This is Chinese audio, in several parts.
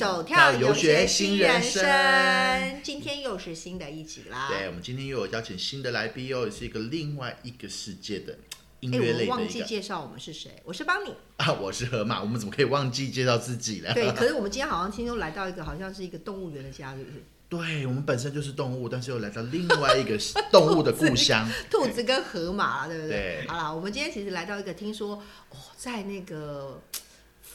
嘿，走跳游学新人生，今天又是新的一集啦。对，我们今天又有邀请新的来宾，又是一个另外一个世界的音哎，乐类的我忘记介绍我们是谁，我是邦尼。啊，我是河马，我们怎么可以忘记介绍自己呢？对，可是我 们今天好像听说来到一个好像是一个动物园的家，是不是？对，我们本身就是动物，但是又来到另外一个动物的故乡。兔子跟河马啦，对不对？对好了，我们今天其实来到一个听说哦，在那个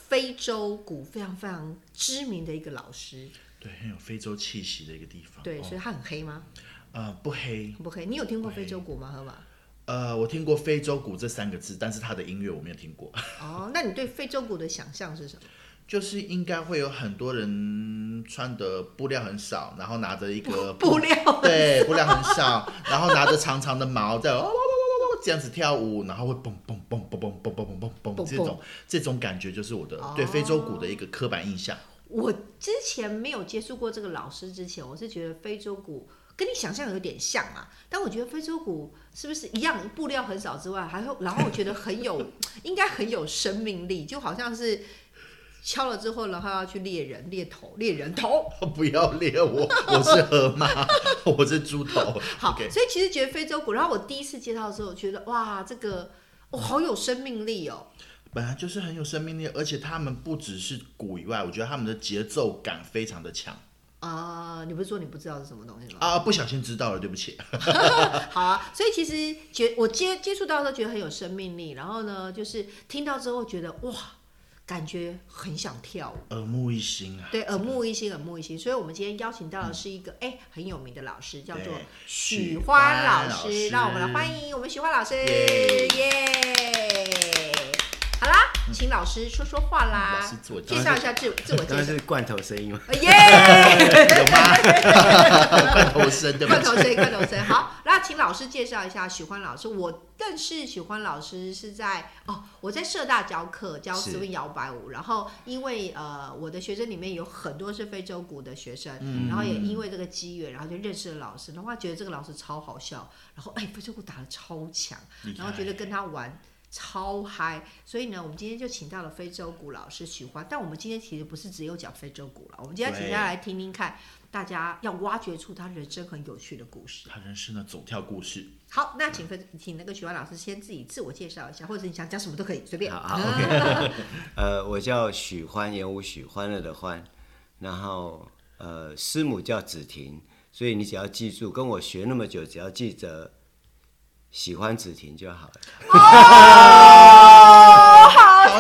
非洲鼓非常非常知名的一个老师，对，很有非洲气息的一个地方。对，哦所以他很黑吗？呃不黑，不黑。你有听过非洲鼓吗？河马？呃，我听过非洲鼓这三个字，但是他的音乐我没有听过。哦，那你对非洲鼓的想象是什么？就是应该会有很多人穿的布料很少，然后拿着一个布料对，布料很少，然后拿着长长的毛在哦这样子跳舞，然后会蹦蹦蹦蹦蹦蹦蹦蹦蹦蹦，这种这种感觉就是我的对非洲鼓的一个刻板印象。我之前没有接触过这个老师之前，我是觉得非洲鼓跟你想象有点像啊，但我觉得非洲鼓是不是一样布料很少之外，还会然后我觉得很有 应该很有生命力，就好像是敲了之后，然后要去猎人猎头猎人头。不要猎我，我是河马，我是猪头。好所以其实觉得非洲鼓，然后我第一次接到的时候，觉得哇，这个哦好有生命力哦。本来就是很有生命力，而且他们不只是鼓以外，我觉得他们的节奏感非常的强啊、你不是说你不知道是什么东西吗？啊！不小心知道了，对不起。好啊，所以其实觉我接接触到的时候觉得很有生命力，然后呢，就是听到之后觉得哇，感觉很想跳舞，耳目一新啊！对，耳目一新，耳目一新。所以我们今天邀请到的是一个哎、很有名的老师，叫做对许许欢老师，让我们来欢迎我们许欢老师，耶耶！好啦，请老师说说话啦老师自我，介绍一下自自我介绍是，罐头声音吗？耶！有吗？罐头声，对。罐头声，罐头声。好，那请老师介绍一下许欢老师。我认识许欢老师是在哦，我在社大教课，教是 swing 摇摆舞。然后因为呃，我的学生里面有很多是非洲鼓的学生，嗯然后也因为这个机缘，然后就认识了老师。然后觉得这个老师超好笑，然后哎，非洲鼓打的超强，然后觉得跟他玩。超嗨，所以呢，我们今天就请到了非洲鼓老师许欢。但我们今天其实不是只有讲非洲鼓了，我们今天请大家来听听看，大家要挖掘出他人生很有趣的故事。他人生的走跳故事。好，那请分请那个许欢老师先自己自我介绍一下，或者你想讲什么都可以，随便。好好，OK。呃，我叫许欢，言无许，欢乐的欢。然后呃，师母叫子婷，所以你只要记住，跟我学那么久，只要记着喜欢子婷就好了。哦，好！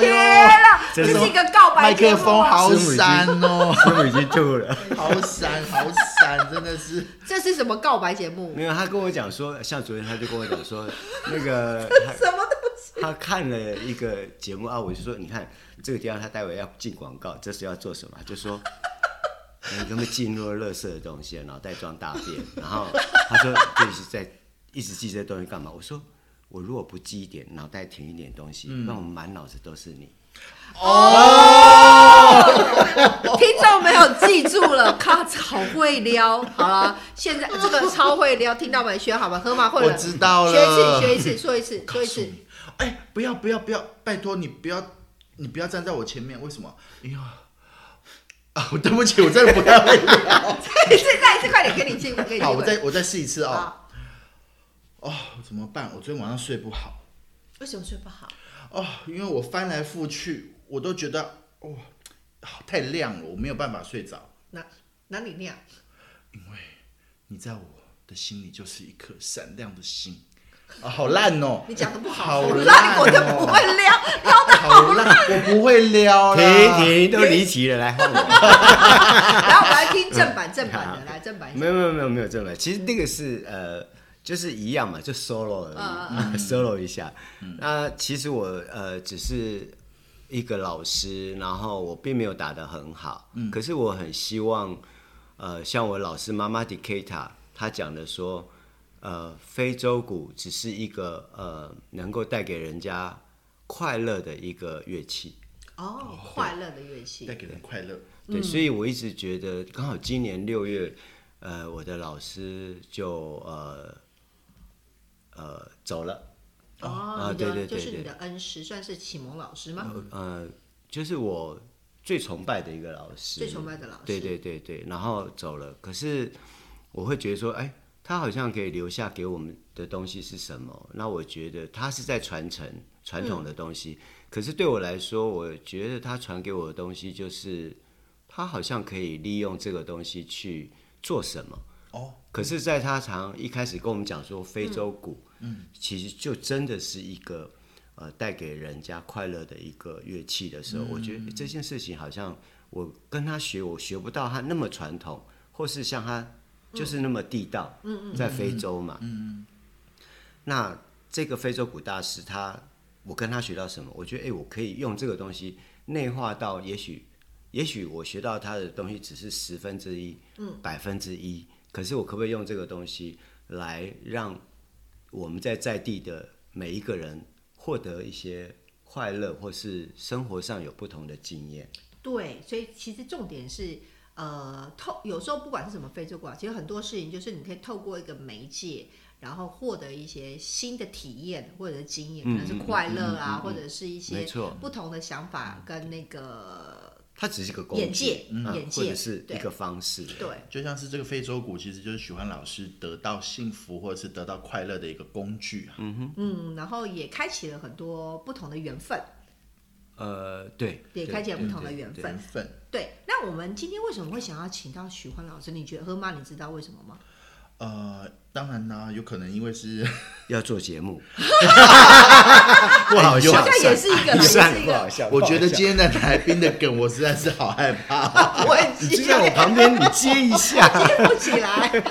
这是一个告白麦节目克风好闪哦，师母已经吐了。好闪好闪，真的是。这是什么告白节目？没有，他跟我讲说，像昨天他就跟我讲说，那个 他什么都他看了一个节目啊，我就说，你看这个地方他待会要进广告，这是要做什么？就说你根本进入了垃圾的东西，脑袋装大便？然后他说这是在一直记这些东西干嘛？我说我如果不记一点，脑袋停一点东西，那我满脑子都是你。听众没有记住了，咔，好会撩。好了，现在这个超会撩，听到没？学好吧？河马会了，我知道了学一次，学一次，说一次，说一次。哎，不要不要不要，拜托你不要，你不要站在我前面，为什么？哎呀，啊，对不起，我真的不太会聊。再一次，再一次，快点，给你机会，给你机好，我会。再我再试一次哦。好，哦，怎么办？我昨天晚上睡不好为什么睡不好？哦，因为我翻来覆去，我都觉得哇、好太亮了，我没有办法睡着。哪哪里亮？因为你在我的心里就是一颗闪亮的星。啊，好烂哦！你讲的不好，好我烂我就不会撩，撩的好烂，我不会撩停啦。停，都离奇了，来换我。然后我们来听正版，正版的，来正版。没有没有没有没有正版，其实那个是呃，就是一样嘛，就 solo 而嗯已、solo 一下。那其实我呃只是一个老师，然后我并没有打得很好，可是我很希望呃，像我老师妈妈 Dicata 他讲的说，呃，非洲鼓只是一个呃能够带给人家快乐的一个乐器。哦，快乐的乐器带。给人快乐。对，所以我一直觉得，刚好今年六月，呃，我的老师就呃呃走了，哦，对对对就是你的恩师，算是启蒙老师吗？呃，就是我最崇拜的一个老师，最崇拜的老师，对对对对，然后走了。可是我会觉得说，哎，他好像可以留下给我们的东西是什么？那我觉得他是在传承传统的东西。可是对我来说，我觉得他传给我的东西就是，他好像可以利用这个东西去做什么。哦。可是，在他常一开始跟我们讲说非洲鼓，嗯，其实就真的是一个。呃，带给人家快乐的一个乐器的时候，我觉得这件事情好像我跟他学，我学不到他那么传统，或是像他就是那么地道。嗯嗯，在非洲嘛。嗯嗯。那这个非洲鼓大师，他我跟他学到什么？我觉得，哎，我可以用这个东西内化到，也许，也许我学到他的东西只是十分之一，嗯，百分之一。可是我可不可以用这个东西来让我们在在地的每一个人？获得一些快乐，或是生活上有不同的经验。对，所以其实重点是，呃，透有时候不管是什么非洲鼓，其实很多事情就是你可以透过一个媒介，然后获得一些新的体验或者经验，可能是快乐啊，或者是一些不同的想法跟那个。它只是一个眼界，眼界，或者是一个方式。对，就像是这个非洲鼓，其实就是许欢老师得到幸福或者是得到快乐的一个工具啊。嗯哼，嗯，然后也开启了很多不同的缘分。呃，对，也开启了不同的缘分。分。对，那我们今天为什么会想要请到许欢老师？你觉得，喝妈，你知道为什么吗？呃，当然啦，有可能因为是 要做节目，不好笑，这也是一个，不好笑。我觉得今天的来宾的梗，我实在是好害怕。我你就在我旁边，你接一下，接不起来。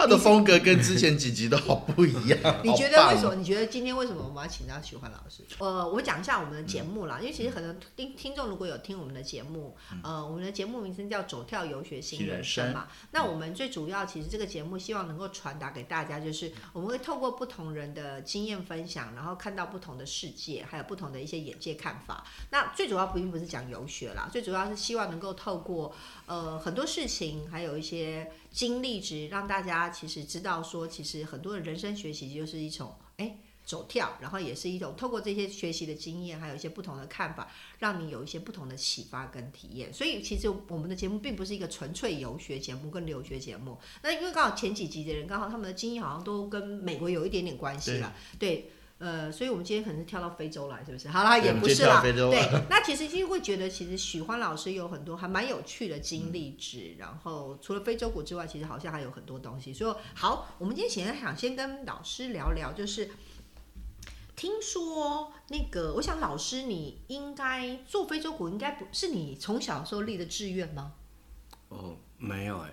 他的风格跟之前几集都好不一样。你觉得为什么？你觉得今天为什么我们要请到徐欢老师？呃，我讲一下我们的节目啦，因为其实很多听听众如果有听我们的节目，呃，我们的节目名称叫“走跳游学新人生”嘛。那我们最主要其实这个节目希望能够传达给大家，就是我们会透过不同人的经验分享，然后看到不同的世界，还有不同的一些眼界看法。那最主要并不是讲游学啦，最主要是希望能够透过呃很多事情，还有一些。经历值让大家其实知道说，其实很多的人生学习就是一种哎走跳，然后也是一种透过这些学习的经验，还有一些不同的看法，让你有一些不同的启发跟体验。所以其实我们的节目并不是一个纯粹游学节目跟留学节目。那因为刚好前几集的人刚好他们的经验好像都跟美国有一点点关系了，对。呃，所以我们今天可能是跳到非洲来，是不是？好啦，也不是啦。对，那其实就会觉得，其实许欢老师有很多还蛮有趣的经历值。然后除了非洲鼓之外，其实好像还有很多东西。所以好，我们今天先想先跟老师聊聊，就是听说那个，我想老师你应该做非洲鼓，应该不是你从小时候立的志愿吗？哦，没有哎，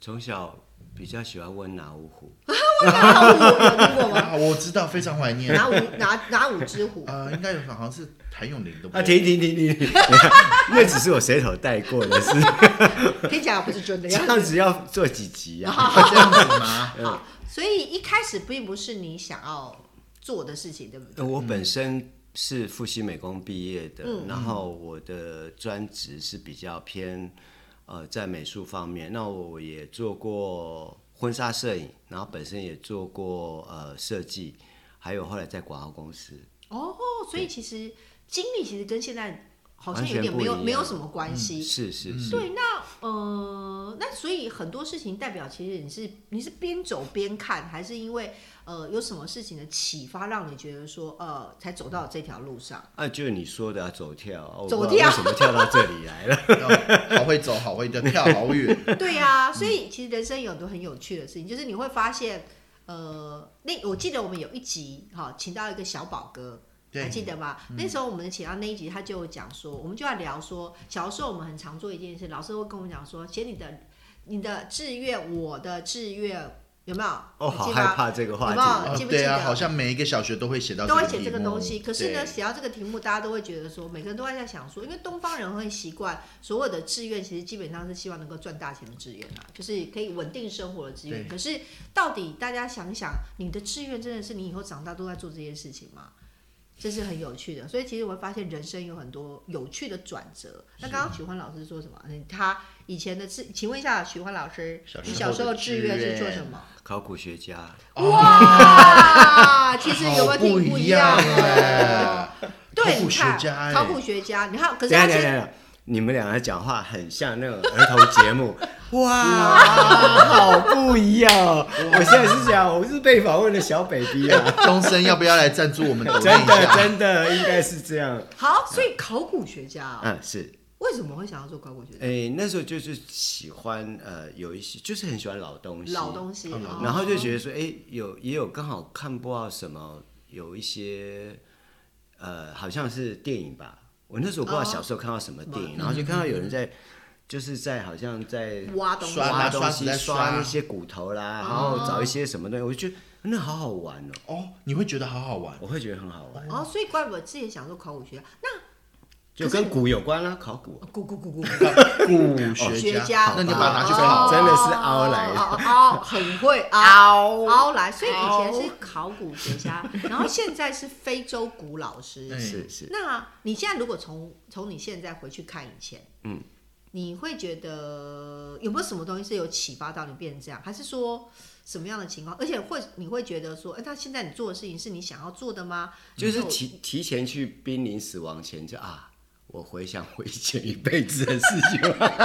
从小。比较喜欢问哪五虎？问哪五虎有听过吗？我知道，非常怀念。哪五哪哪五只虎？呃，应该有，好像是谭咏麟的。啊，停停停停！那只是我随手带过的是。听起来不是真的。这样子要做几集啊？这样子吗？好，所以一开始并不是你想要做的事情，对不对？我本身是复兴美工毕业的，然后我的专职是比较偏。呃，在美术方面，那我也做过婚纱摄影，然后本身也做过呃设计，还有后来在广告公司。哦，所以其实经历其实跟现在。好像有点没有没有什么关系，是是是。对，那呃，那所以很多事情代表，其实你是你是边走边看，还是因为呃有什么事情的启发，让你觉得说呃才走到这条路上？啊，就是你说的啊走跳，走跳，为什么跳到这里来了？好会走，好会跳，好远。对呀，所以其实人生有很多很有趣的事情，就是你会发现，呃，那我记得我们有一集哈，请到一个小宝哥。还记得吧？那时候我们请到那一集，他就讲说，我们就要聊说，小时候我们很常做一件事，老师会跟我们讲说，写你的你的志愿，我的志愿有没有？哦，好害怕这个话题，记不记得？好像每一个小学都会写到，都会写这个东西。可是呢，写到这个题目，大家都会觉得说，每个人都在想说，因为东方人会习惯所有的志愿，其实基本上是希望能够赚大钱的志愿啊，就是可以稳定生活的志愿。可是到底大家想想，你的志愿真的是你以后长大都在做这件事情吗？这是很有趣的。所以其实我会发现人生有很多有趣的转折。那刚刚许欢老师说什么？嗯他以前的志，请问一下许欢老师你小时候的志志愿是做什么？考古学家，哇，其实有没有好挺一不一样哦哎？对，考古你看学家哎考古学家，你看，可是他是你们两个讲话很像那种儿童节目，哇，好不一样哦！我现在是讲，我是被访问的小 baby 啊，钟声要不要来赞助我们抖音真的？真的应该是这样，好，所以考古学家哦嗯，是。为什么会想要做考古学家？哎、那时候就是喜欢呃，有一些就是很喜欢老东西，老东西，然后就觉得说，哎、有也有刚好看不到什么，有一些呃，好像是电影吧。我那时候不知道小时候看到什么电影，然后就看到有人在，就是在好像在挖东西，刷挖东西，拿刷。那些骨头啦，然后找一些什么东西，我就觉得那好好玩哦，哦，你会觉得好好玩。我会觉得很好玩，哦，所以怪不得自己想做考古学。家。那就跟骨有关啦，考古。古古古古。古学学家，那你把它拿去哦考。真的是凹来的。哦哦哦，很会 凹。凹来。所以以前是考古学家，然后现在是非洲古老师。哎是是，那你现在如果从从你现在回去看以前，嗯，你会觉得有没有什么东西是有启发到你变成这样，还是说什么样的情况？而且会你会觉得说，哎、那现在你做的事情是你想要做的吗？就是提提前去濒临死亡前就啊，我回想我以前一辈子的事情，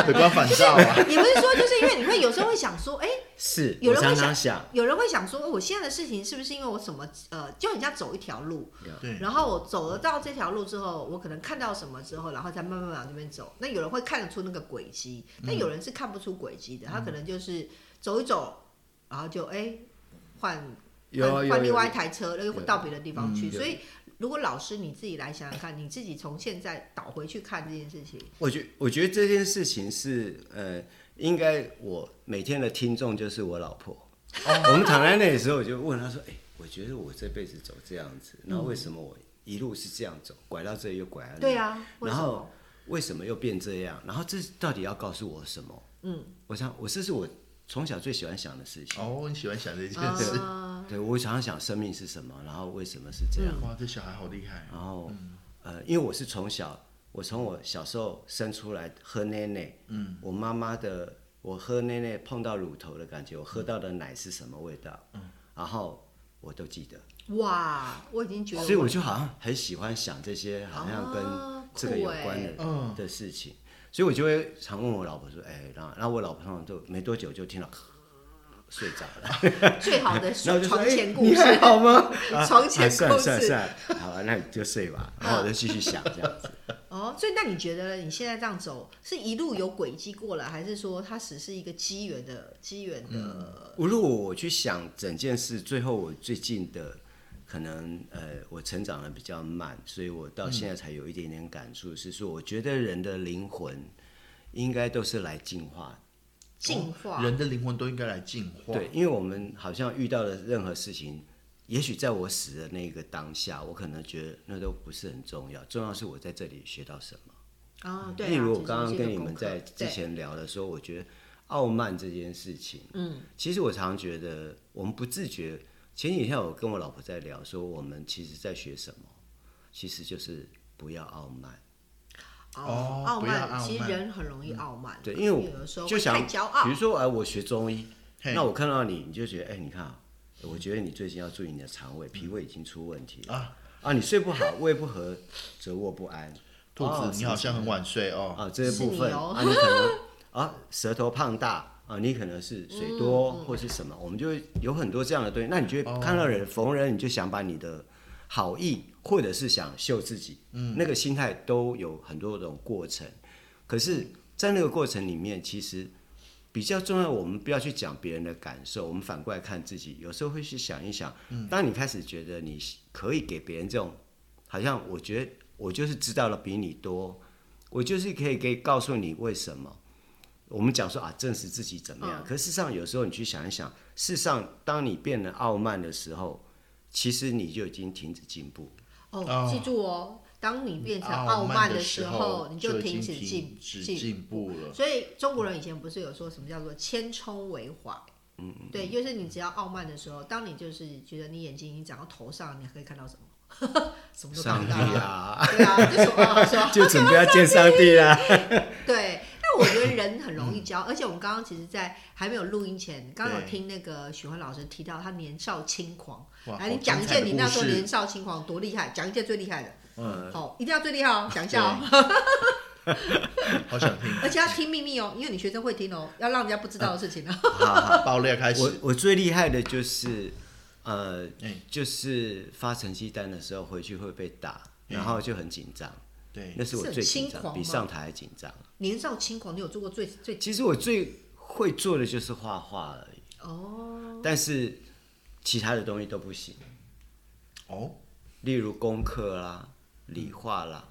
回光返照啊！也不是说，就是因为你会有时候会想说，哎、是有人会想常想，有人会想说，我现在的事情是不是因为我什么呃，就很像走一条路，对，然后我走了到这条路之后，我可能看到什么之后，然后再慢慢往那边走。那有人会看得出那个轨迹，但有人是看不出轨迹的，他可能就是走一走，然后就哎换换换另外一台车，又到别的地方去。嗯所以，如果老师你自己来想想看，你自己从现在倒回去看这件事情，我觉我觉得这件事情是呃，应该我每天的听众就是我老婆。哦我们躺在那里的时候，我就问她说：“哎、我觉得我这辈子走这样子，然后为什么我一路是这样走，拐到这里又拐到那里？对啊，然后？为什么又变这样？然后这到底要告诉我什么？嗯，我想，我这是我从小最喜欢想的事情。哦，你喜欢想这件事。啊，对我常常想生命是什么，然后为什么是这样？哇，这小孩好厉害。然后，呃，因为我是从小，我从我小时候生出来喝奶奶，嗯，我妈妈的，我喝奶奶碰到乳头的感觉，我喝到的奶是什么味道，嗯，然后我都记得，哇，我已经觉得，所以我就好像很喜欢想这些好像哦跟这个有关的、嗯。的事情，所以我就会常问我老婆说，哎，然后然后我老婆通常都没多久就听到睡着了，最好的 然后我就说，床哎，前故事，你还好吗？床前故事。了算了算了，好啊，那你就睡吧，然后我就继续想这样子。哦，所以那你觉得你现在这样走，是一路有轨迹过来，还是说它只是一个机缘的机缘的？我如果我去想整件事，最后我最近的可能呃，我成长的比较慢，所以我到现在才有一点点感触，是说我觉得人的灵魂应该都是来进化的。进化，人的灵魂都应该来进化。对，因为我们好像遇到的任何事情，也许在我死的那个当下，我可能觉得那都不是很重要，重要是我在这里学到什么。哦，对啊。例如我刚刚跟你们在之，前聊的时候，我觉得傲慢这件事情，嗯，其实我常觉得我们不自觉。前几天我跟我老婆在聊，说我们其实在学什么，其实就是不要傲慢。对哦傲不要傲慢，其实人很容易傲慢，对，因为我有的时候就想，太骄傲。比如。说，哎，我学中医，那我看到你，你就觉得，哎，你看啊，我觉得你最近要注意你的肠胃，脾胃已经出问题了啊。啊，你睡不好，胃不和，则卧不安。兔哦子，你好像很晚睡哦。啊，这些部分啊，你可能啊舌头胖大啊，你可能是水多、嗯。或是什么，我们就会有很多这样的东西。那你就会看到人逢人，你就想把你的好意或者是想秀自己，嗯，那个心态都有很多种过程。可是，在那个过程里面，其实比较重要，我们不要去讲别人的感受，我们反过来看自己。有时候会去想一想，当你开始觉得你可以给别人这种，好像我觉得我就是知道了比你多，我就是可以可以告诉你为什么。我们讲说啊，证实自己怎么样？可事实上，有时候你去想一想，事实上，当你变得傲慢的时候，其实你就已经停止进步。哦哦，记住哦，当你变成傲傲慢的时候你就已经停止进停止进进步了。所以中国人以前不是有说什么叫做千冲为怀？嗯对，就是你只要傲慢的时候，当你就是觉得你眼睛已经长到头上，你可以看到什么？什么都上帝看不到。啊，对啊，就说啊说 就准备要见上帝啦。对，但我觉得人很容易教，而且我们刚刚其实，在还没有录音前，刚刚有对。听那个许欢老师提到他年少轻狂，哇来，你好讲一精彩的件你那时候年少轻狂多厉害，讲一件最厉害的，嗯，好，一定要最厉害哦，讲一下哦，好想听，而且要听秘密哦，因为你学生会听哦，要让人家不知道的事情哦。好好，爆料开始。我，我最厉害的就是，呃哎，就是发成绩单的时候回去会被打，然后就很紧张，对。那，是我最紧张，轻狂比上台还紧张。年少轻狂，你有做过最最其实我最会做的就是画画而已，哦？但是其他的东西都不行，哦，例如功课啦、理化啦、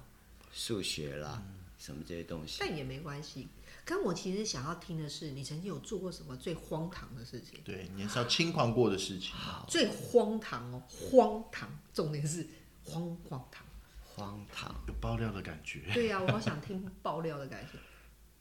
数学啦，什么这些东西。但也没关系。跟我其实想要听的是，你曾经有做过什么最荒唐的事情？对，年少轻狂过的事情，最荒唐哦，荒唐，重点是荒荒唐。荒唐，有爆料的感觉，对呀、我好想听爆料的感觉。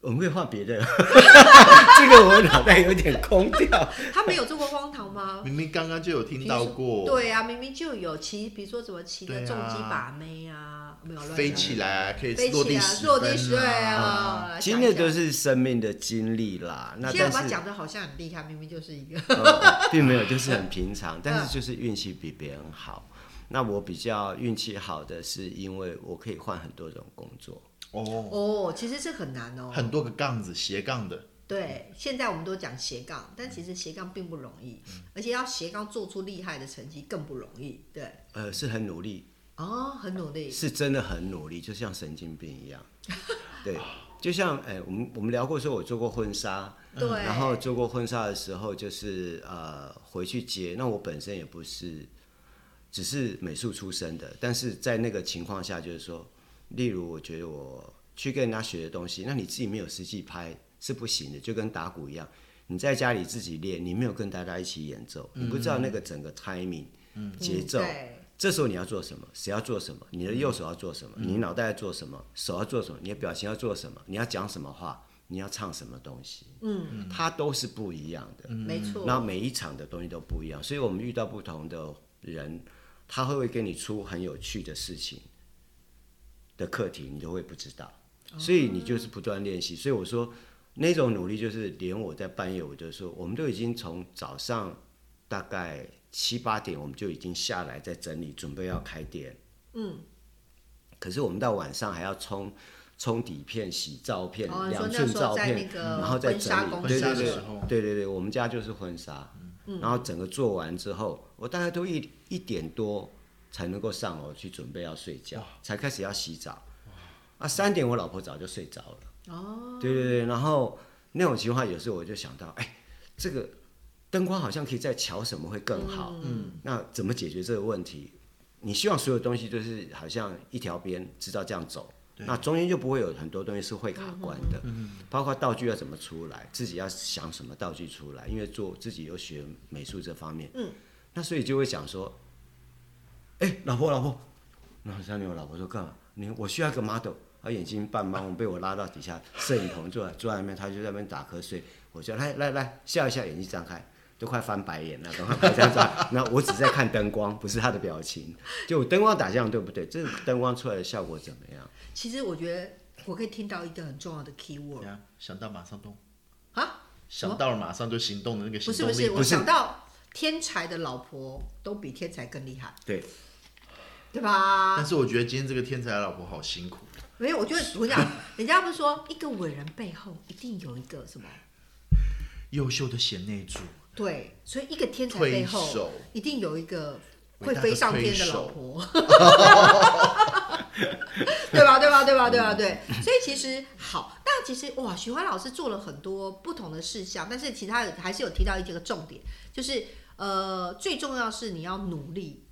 我们可以换别的，这个我脑袋有点空掉。他没有做过荒唐吗？明明刚刚就有听到过，对呀、明明就有骑，比如说怎么骑的重机把妹啊，没有乱飞起来啊可以飞起来，落地十落地十分对啊，啊。其实那都是生命的经历啦，那现在但是把讲的好像很厉害，明明就是一个。呃并没有，就是很平常，但嗯是就是运气比别人好。那我比较运气好的是，因为我可以换很多种工作。哦，哦，其实这很难哦。很多个杠子斜杠的，对，现在我们都讲斜杠，但其实斜杠并不容易，嗯而且要斜杠做出厉害的成绩更不容易。对，呃，是很努力，哦，很努力。是真的很努力，就像神经病一样。对，就像哎、我们我们聊过说，我做过婚纱，对，然后做过婚纱的时候，就是呃回去接。那我本身也不是只是美术出身的，但是在那个情况下，就是说，例如我觉得我去跟人家学的东西，那你自己没有实际拍是不行的，就跟打鼓一样，你在家里自己练，你没有跟大家一起演奏，你不知道那个整个 timing、节奏。嗯这时候你要做什么？谁要做什么？你的右手要做什么？你脑袋要做什么？手要做什么？你的表情要做什么？你要讲什么话？你要唱什么东西？嗯，它都是不一样的。没错。然后每一场的东西都不一样，所以我们遇到不同的人，他会不会给你出很有趣的事情的课题，你都会不知道。所以你就是不断练习。所以我说那种努力，就是连我在半夜，我就说，我们都已经从早上大概七八点，我们就已经下来在整理，准备要开店。嗯。可是我们到晚上还要冲冲底片、洗照片、两寸照片，然后再整理。公对对对司的时候对对对，我们家就是婚纱，然后整个做完之后，我大概都一一点多才能够上楼去准备要睡觉，才开始要洗澡。啊，三点我老婆早就睡着了。哦，对对对，然后那种情况有时候我就想到，哎，这个灯光好像可以再调什么会更好。嗯，那怎么解决这个问题？你希望所有东西都是好像一条边，知道这样走，那中间就不会有很多东西是会卡关的。嗯，包括道具要怎么出来，自己要想什么道具出来，因为做自己有学美术这方面。嗯，那所以就会想说，哎，老婆老婆，然后三年我老婆说干嘛？你我需要一个 model。他眼睛半盲，我被我拉到底下摄影棚坐坐在那边，他就在那边打瞌睡。我说来来来，笑一笑，眼睛张开，都快翻白眼了，赶快拍张照。那我只在看灯光，不是他的表情。就灯光打这样对不对？这个灯光出来的效果怎么样？其实我觉得我可以听到一个很重要的 key word 呀，想到马上动，啊，想到了马上就行动的那个行动力，不是不是，我想到天才的老婆都比天才更厉害，对，对吧但？是我觉得今天这个天才的老婆好辛苦，没有，我觉得我讲，人家不是说一个伟人背后一定有一个什么？优秀的贤内助，对，所以一个天才背后一定有一个会飞上天的老婆，对吧？对吧？对吧？对吧？对，所以其实好，那其实哇，许欢老师做了很多不同的事项，但是其他有还是有提到一个重点，就是呃，最重要是你要努力，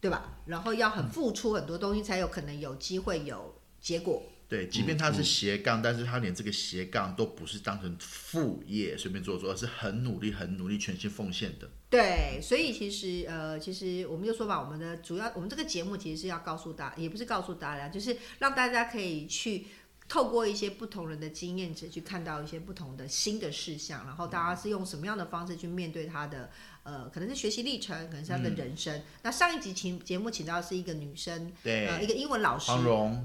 对吧？然后要很付出很多东西，才有可能有机会有结果。对，即便他是斜杠，但是他连这个斜杠都不是当成副业随便做做，而是很努力、很努力、全心奉献的。对，所以其实呃，其实我们就说吧，我们的主要，我们这个节目其实是要告诉大，也不是告诉大家，就是让大家可以去透过一些不同人的经验值去看到一些不同的新的事项，然后大家是用什么样的方式去面对他的呃，可能是学习历程，可能是他的人生。那上一集请节目请到的是一个女生，对。呃，一个英文老师，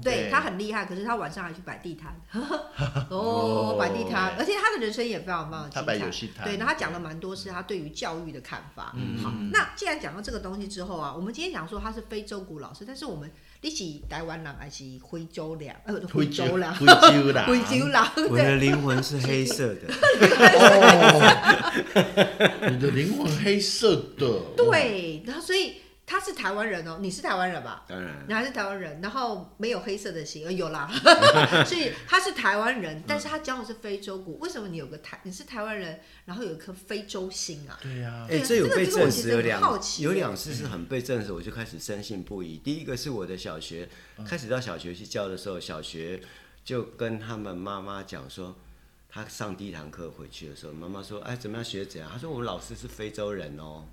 对对。她很厉害，可是她晚上还去摆地摊，哦，摆地摊，而且她的人生也非常非常精彩。对，那她讲了蛮多是她对于教育的看法。嗯好，那既然讲到这个东西之后啊，我们今天讲说她是非洲鼓老师，但是我们你是台湾人还是非洲人？呃，非洲人，非洲人，非洲人，我的对，灵魂是黑色的，哦，你的灵魂黑色的，对，然后所以他是台湾人哦，你是台湾人吧？当然你还是台湾人，然后没有黑色的心，呃，有啦，所以他是台湾人，但是他教的是非洲鼓。为什么你有个台，你是台湾人，然后有一颗非洲心啊？对呀，哎、对这有被证其实有两好奇耶有两次是很被证实，我就开始深信不疑。第一个是我的小学，开始到小学去教的时候，小学就跟他们妈妈讲说，他上第一堂课回去的时候，妈妈说：“哎，怎么样学怎样？”他说：“我们老师是非洲人哦。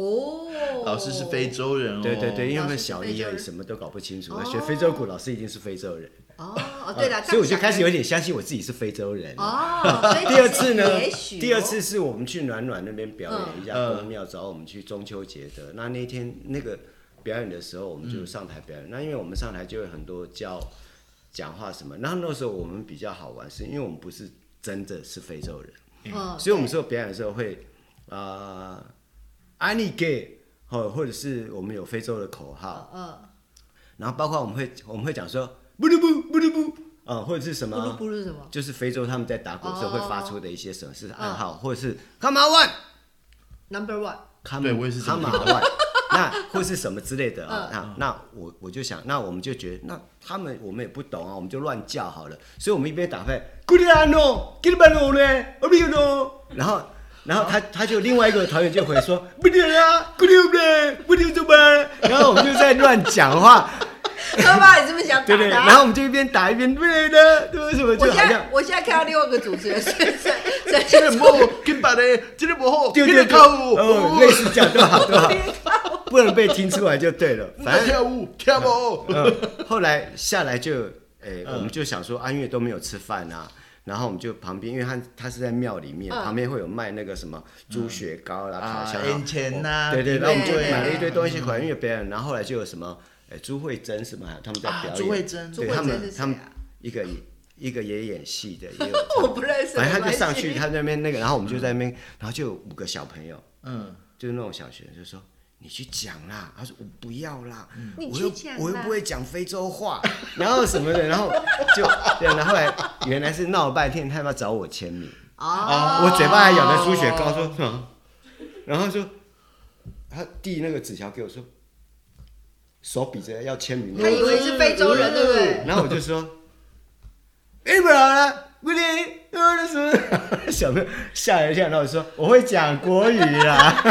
哦，老师是非洲人哦，对对对，因为他们小一而已，非洲人什么都搞不清楚。哦学非洲鼓，老师一定是非洲人。哦哦，对了，所以我就开始有点点相信我自己是非洲人。哦，第二次呢也许哦？第二次是我们去暖暖那边表演一家嗯公庙，找我们去中秋节的。那那天那个表演的时候，我们就上台表演。那因为我们上台就有很多教讲话什么，然后那时候我们比较好玩，是因为我们不是真的是非洲人，嗯，所以我们说表演的时候会啊，安利给，或或者是我们有非洲的口号，嗯，然后包括我们会我们会讲说不噜不不噜不啊，或者是什布鲁么。布鲁是什么就是非洲他们在打鼓的时候会发哦出的一些什么是暗号，或者是 Come on one。？Number one，Come 对我也是 Come 听 on，那或是什么之类的嗯啊、那那我我就想，那我们就觉得，那他们我们也不懂啊，我们就乱叫好了。所以我们一边打牌 g o o d a n o g o o d a n o 呢 o b i no，然后然后他他就另外一个团员就回说 不丢啊 d a n o 不丢怎么办？然后我们就在乱讲话，他妈，你这么想打对对，的啊？然后我们就一边打一边对的，对为什么我就好像现在。我现在看到另外一个主持人是是 这是个不金白的，这个不好，这对对对，个跳舞，哦，类似这样都好都好，不能被听出来就对了。反正。跳舞跳舞，嗯，后来下来就，诶、我们就想说，安岳都没有吃饭啊，然后我们就旁边，因为他他是在庙里面，嗯。旁边会有卖那个什么猪血糕啦、啊烤箱、烟钱呐对对，然后我们就买了一堆东西回来，因为别人，然后后来就有什么，诶、朱慧珍什么，他们在啊表演，朱慧珍对他们他们啊？一个一个也演戏的，也有 我不认识，反正他就上去，他那边那个，然后我们就在那边，然后就有五个小朋友，嗯，就是那种小学生，就说你去讲啦，他说我不要啦，你我又我又不会讲非洲话，然后什么的，然后就对，然后后来原来是闹了半天，他要找我签名，哦，我嘴巴还咬着猪血糕说，嗯然后说他递那个纸条给我说，手比着要签名，他以为是非洲人，对不对？然后我就说，哎，不好了，不对，呃，什么？小朋友吓了一跳，然后我说我会讲国语啦。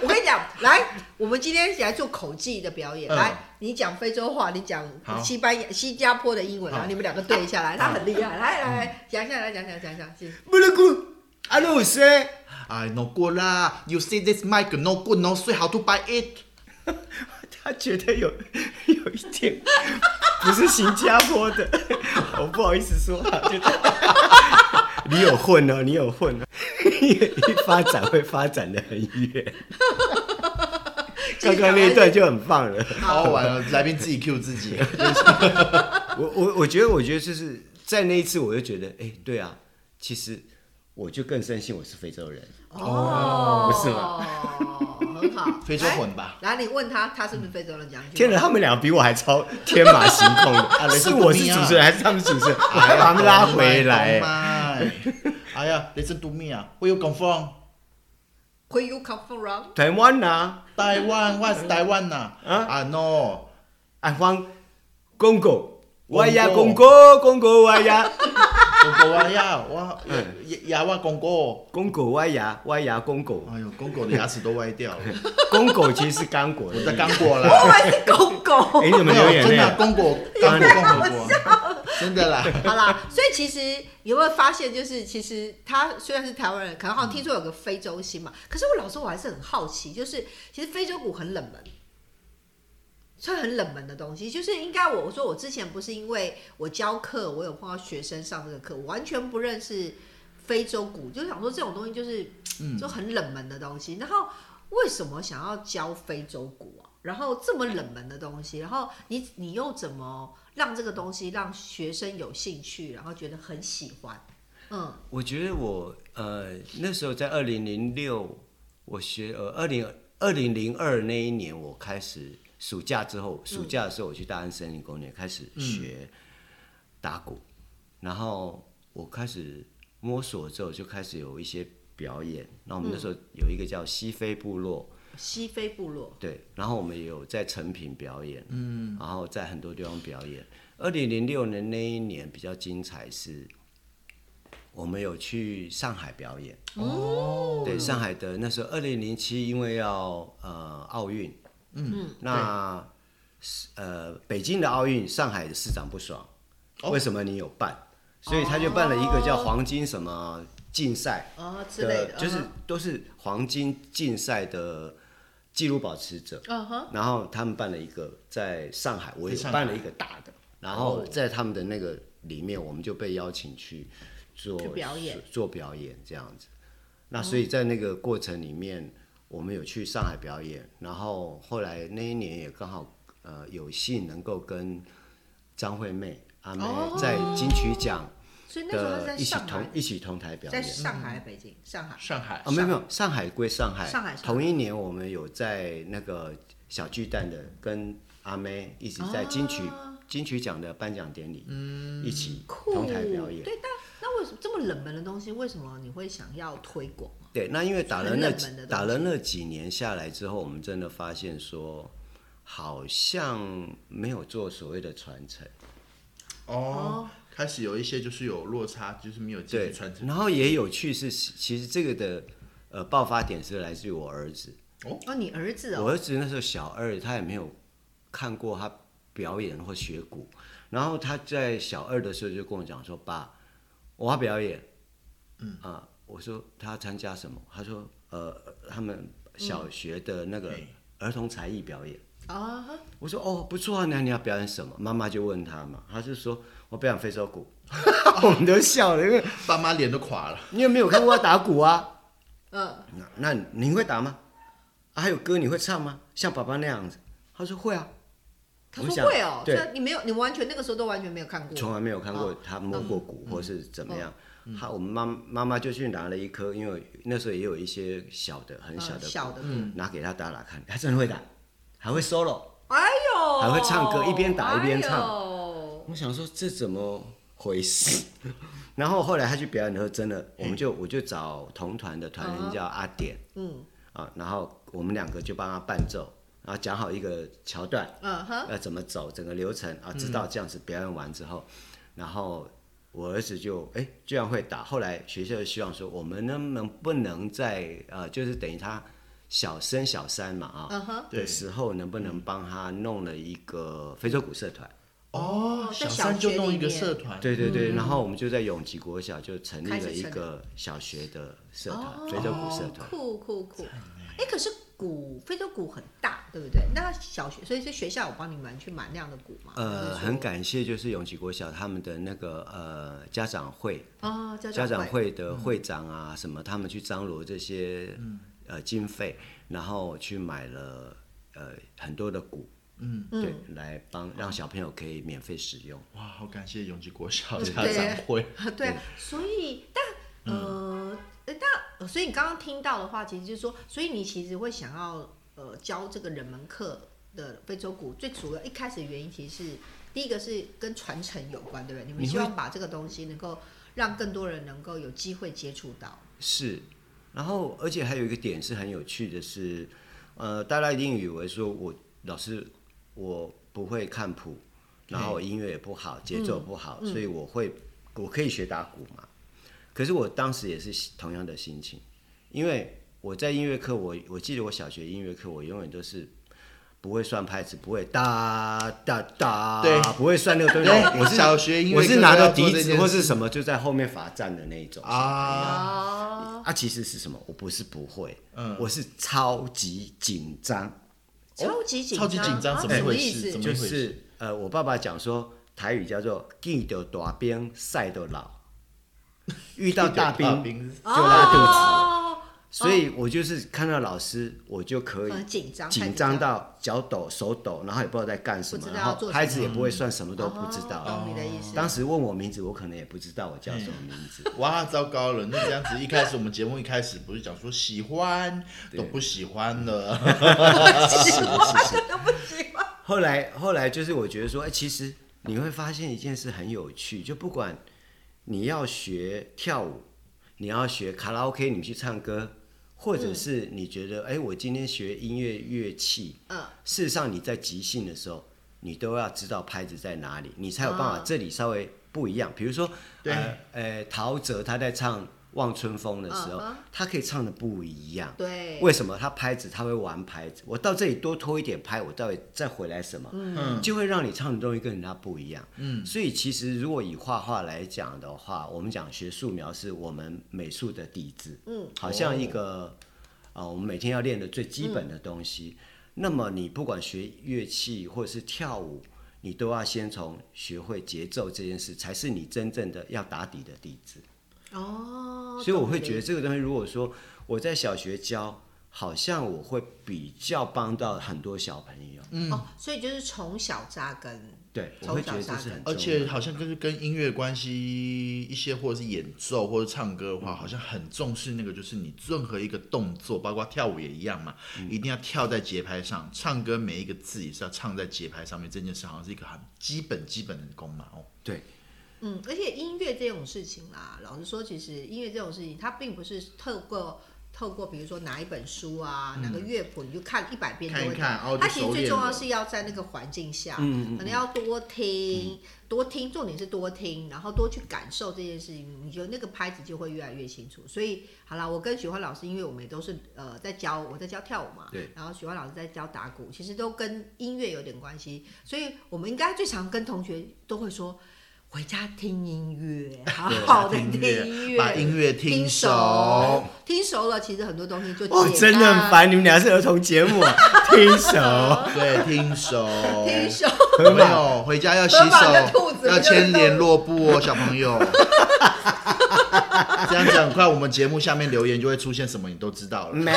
我跟你讲，来，我们今天来做口技的表演。嗯来，你讲非洲话，你讲好西班牙、新加坡的英文，然后你们两个对一下来，他很厉害。来来来，讲一下，来讲讲讲讲。是不能哭，阿鲁斯，哎，no good 啦，you see this mic no good no sweet how to buy it？他觉得有 有一点不是新加坡的，我 不好意思说啊，就你有混哦，你有混哦，一发展会发展的很远。刚刚那一段就很棒了。好好玩哦，来宾自己 Q 自己，我我我觉得，我觉得就是在那一次，我就觉得，哎、对啊，其实我就更深信我是非洲人。哦，不是吗？很好，非洲混吧然后，你问他，他是不是非洲人？讲。天哪，他们两个比我还超天马行空的，是我是主持人还是他们主持人？我还把他们拉回来。哎呀，Listen to me 啊，Where you come from？Where you come from？台湾呐，台湾，What's 台湾呐？啊啊，No，啊，方公狗，我呀公公狗，公狗我呀，公狗啊呀，我牙我公狗。公狗歪牙，歪牙公狗，哎呦，公狗的牙齿都歪掉了，公狗其实是刚果的。我在刚果我啦。以为是狗狗。哎，你怎么没有，真的？公果刚果共和国，真的啦。好啦，所以其实有没有发现，就是其实他虽然是台湾人，可能好像听说有个非洲心嘛，可是我老说我还是很好奇，就是其实非洲鼓很冷门，算很冷门的东西，就是应该我我说我之前不是因为我教课，我有碰到学生上这个课，我完全不认识非洲鼓，就想说这种东西就是就很冷门的东西，然后为什么想要教非洲鼓啊？然后这么冷门的东西，然后你你又怎么让这个东西让学生有兴趣，然后觉得很喜欢？嗯，我觉得我呃那时候在二零零六，我学呃二零二零零二那一年我开始暑假之后，暑假的时候我去大安森林公园开始学打鼓，然后我开始摸索之后就开始有一些表演。那我们那时候有一个叫西非部落，西非部落。对，然后我们也有在成品表演，嗯，然后在很多地方表演。二零零六年那一年比较精彩是。我们有去上海表演。哦，对，上海的那时候二零零七，因为要呃奥运，嗯，那呃北京的奥运，上海的市长不爽，为什么你有办？所以他就办了一个叫黄金什么竞赛哦之类的，就是都是黄金竞赛的纪录保持者，嗯哼，然后他们办了一个在上海，我也办了一个大的，然后在他们的那个里面，我们就被邀请去。做表演，做表演这样子，那所以在那个过程里面，我们有去上海表演，然后后来那一年也刚好呃有幸能够跟张惠妹阿妹在金曲奖，所以那时候在一起同一起同台表演，在上海、北京、上海、上海。啊没有没有上海归上海，上海同一年我们有在那个小巨蛋的跟阿妹一起在金曲金曲奖的颁奖典礼，嗯，一起同台表演，对但那。为什么这么冷门的东西？为什么你会想要推广？对，那因为打了那打了那几年下来之后，我们真的发现说，好像没有做所谓的传承。哦，开始有一些就是有落差，就是没有继续传承。然后也有趣是，其实这个的呃爆发点是来自于我儿子。哦，哦，你儿子哦，我儿子那时候小二，他也没有看过他表演或学鼓，然后他在小二的时候就跟我讲说：“爸。”我要表演，嗯啊，我说他参加什么？他说呃，他们小学的那个儿童才艺表演啊。我说哦，不错啊，那你要表演什么？妈妈就问他嘛，他就说我表演非洲鼓，我们都笑了，因为爸妈脸都垮了。你有没有看过他打鼓啊？嗯，那那你会打吗？还有歌你会唱吗？像爸爸那样子？他说会啊。他说会哦，对，你没有，你完全那个时候都完全没有看过，从来没有看过他摸过鼓或是怎么样。他我们妈妈妈就去拿了一颗，因为那时候也有一些小的很小的小的，拿给他打打看，他真的会打，还会 solo，哎呦，还会唱歌，一边打一边唱。我想说这怎么回事？然后后来他去表演的时候，真的，我们就我就找同团的团员叫阿典，嗯。啊，然后我们两个就帮他伴奏。然后，讲好一个桥段，嗯哼，要怎么走，整个流程啊，知道这样子表演完之后，然后我儿子就哎居然会打，后来学校就希望说，我们能不能不能在呃，就是等于他小生小三嘛啊的时候，能不能帮他弄了一个非洲鼓社团？哦，小三就弄一个社团，对对对，然后我们就在永吉国小就成立了一个小学的社团，非洲鼓社团，酷酷酷，哎，可是。鼓非洲鼓很大，对不对？那小学，所以是学校有帮你们去买那样的鼓吗？呃，很感谢，就是永吉国小他们的那个呃家长会。啊，家长会。的会长啊什么，他们去张罗这些呃经费，然后去买了呃很多的鼓，嗯，对，来帮让小朋友可以免费使用。哇，好感谢永吉国小家长会。对，所以但呃。但所以你刚刚听到的话，其实就是说，所以你其实会想要呃教这个人门课的非洲鼓，最主要一开始原因其实是第一个是跟传承有关，对不对？你们希望把这个东西能够让更多人能够有机会接触到。是，然后而且还有一个点是很有趣的是，呃，大家一定以为说我老师我不会看谱，然后音乐也不好，节奏不好，所以我会我可以学打鼓嘛？可是我当时也是同样的心情，因为我在音乐课，我我记得我小学音乐课，我永远都是不会算拍子，不会哒哒哒，对，不会算那个东西。我是小学音乐，我是拿着笛子或是什么就在后面罚站的那一种。啊。啊，其实是什么？我不是不会，嗯，我是超级紧张，超级紧超级紧张啊怎么回什么意思？就事怎么一回事？是呃，我爸爸讲说台语叫做“记得大兵晒得老”，遇到大兵大兵就拉肚子。哦，所以我就是看到老师，我就可以很紧张，紧张到脚抖、手抖，然后也不知道在干什么，然后要做什么拍子也不会算，什么都不知道。哦懂你的意思。当时问我名字，我可能也不知道我叫什么名字。哇，糟糕了！那这样子，一开始我们节目一开始不是讲说喜欢都不喜欢了，喜欢都不喜欢。后来后来就是我觉得说，哎、其实你会发现一件事很有趣，就不管你要学跳舞，你要学卡拉 OK，你去唱歌，或者是你觉得，哎、我今天学音乐乐器，嗯，事实上你在即兴的时候，你都要知道拍子在哪里，你才有办法嗯这里稍微不一样。比如说，对。呃呃，陶喆他在唱《望春风》的时候，他可以唱的不一样。对，为什么他拍子他会玩拍子？我到这里多拖一点拍，我到底再回来什么？嗯就会让你唱的东西跟人家不一样。嗯，所以其实如果以画画来讲的话，我们讲学素描是我们美术的底子。嗯，好像一个啊、我们每天要练的最基本的东西。那么你不管学乐器或者是跳舞，你都要先从学会节奏这件事，才是你真正的要打底的底子。哦，所以我会觉得这个东西，如果说我在小学教，好像我会比较帮到很多小朋友。哦，所以就是从小扎根，对，我从会觉得这小扎根是很而且好像就是跟音乐关系一些，或者是演奏或者唱歌的话，好像很重视那个，就是你任何一个动作，包括跳舞也一样嘛，一定要跳在节拍上。唱歌每一个字也是要唱在节拍上面，这件事好像是一个很基本基本的功嘛。哦，对，嗯，而且音乐这种事情啦，老实说，其实音乐这种事情，它并不是透过透过比如说哪一本书啊，哪个乐谱，你就看一百遍都会看一看哦它其实最重要是要在那个环境下，嗯可能要多听，多听，重点是多听，然后多去感受这件事情，你觉得那个拍子就会越来越清楚。所以好啦，我跟许欢老师，因为我们也都是呃在教，我在教跳舞嘛，对，然后许欢老师在教打鼓，其实都跟音乐有点关系，所以我们应该最常跟同学都会说。回家听音乐，好好的听音乐，把音乐听听熟。听熟了，其实很多东西就哦，真的很开烦，你们俩是儿童节目啊，听熟。对，听熟，听熟。有没有？回家要洗手，要牵联络簿哦，小朋友。这样子很快，我们节目下面留言就会出现什么，你都知道了。咩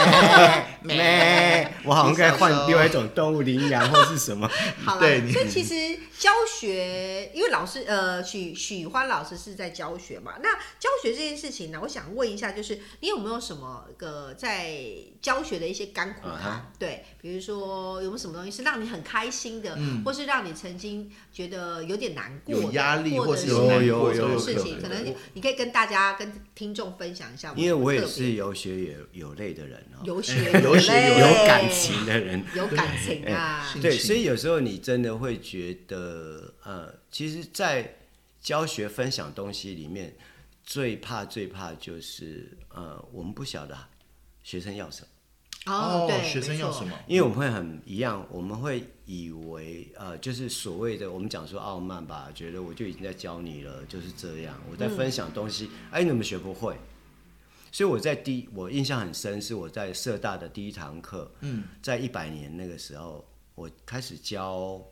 咩，我好像该换另外一种动物羚羊或是什么。好了，对所以其实教学，因为老师呃许许欢老师是在教学嘛，那教学这件事情呢，我想问一下，就是你有没有什么个在教学的一些甘苦谈？啊对，比如说有没有什么东西是让你很开心的，或是让你曾经觉得有点难过、有压力或者是有难有的有有事情，可能你你可以跟大家跟听众分享一下。因为我也是有血有有泪的人哦，有血 有血泪有感情的人。有感情啊。对，所以有时候你真的会觉得，呃，其实，在教学分享东西里面，最怕最怕就是，呃，我们不晓得学生要什么，哦，对，学生要什么？因为我们会很一样，我们会以为，呃，就是所谓的我们讲说傲慢吧，觉得我就已经在教你了，就是这样，我在分享东西，哎，你怎么学不会？所以我在第我印象很深，是我在社大的第一堂课，嗯，在一百年那个时候，我开始教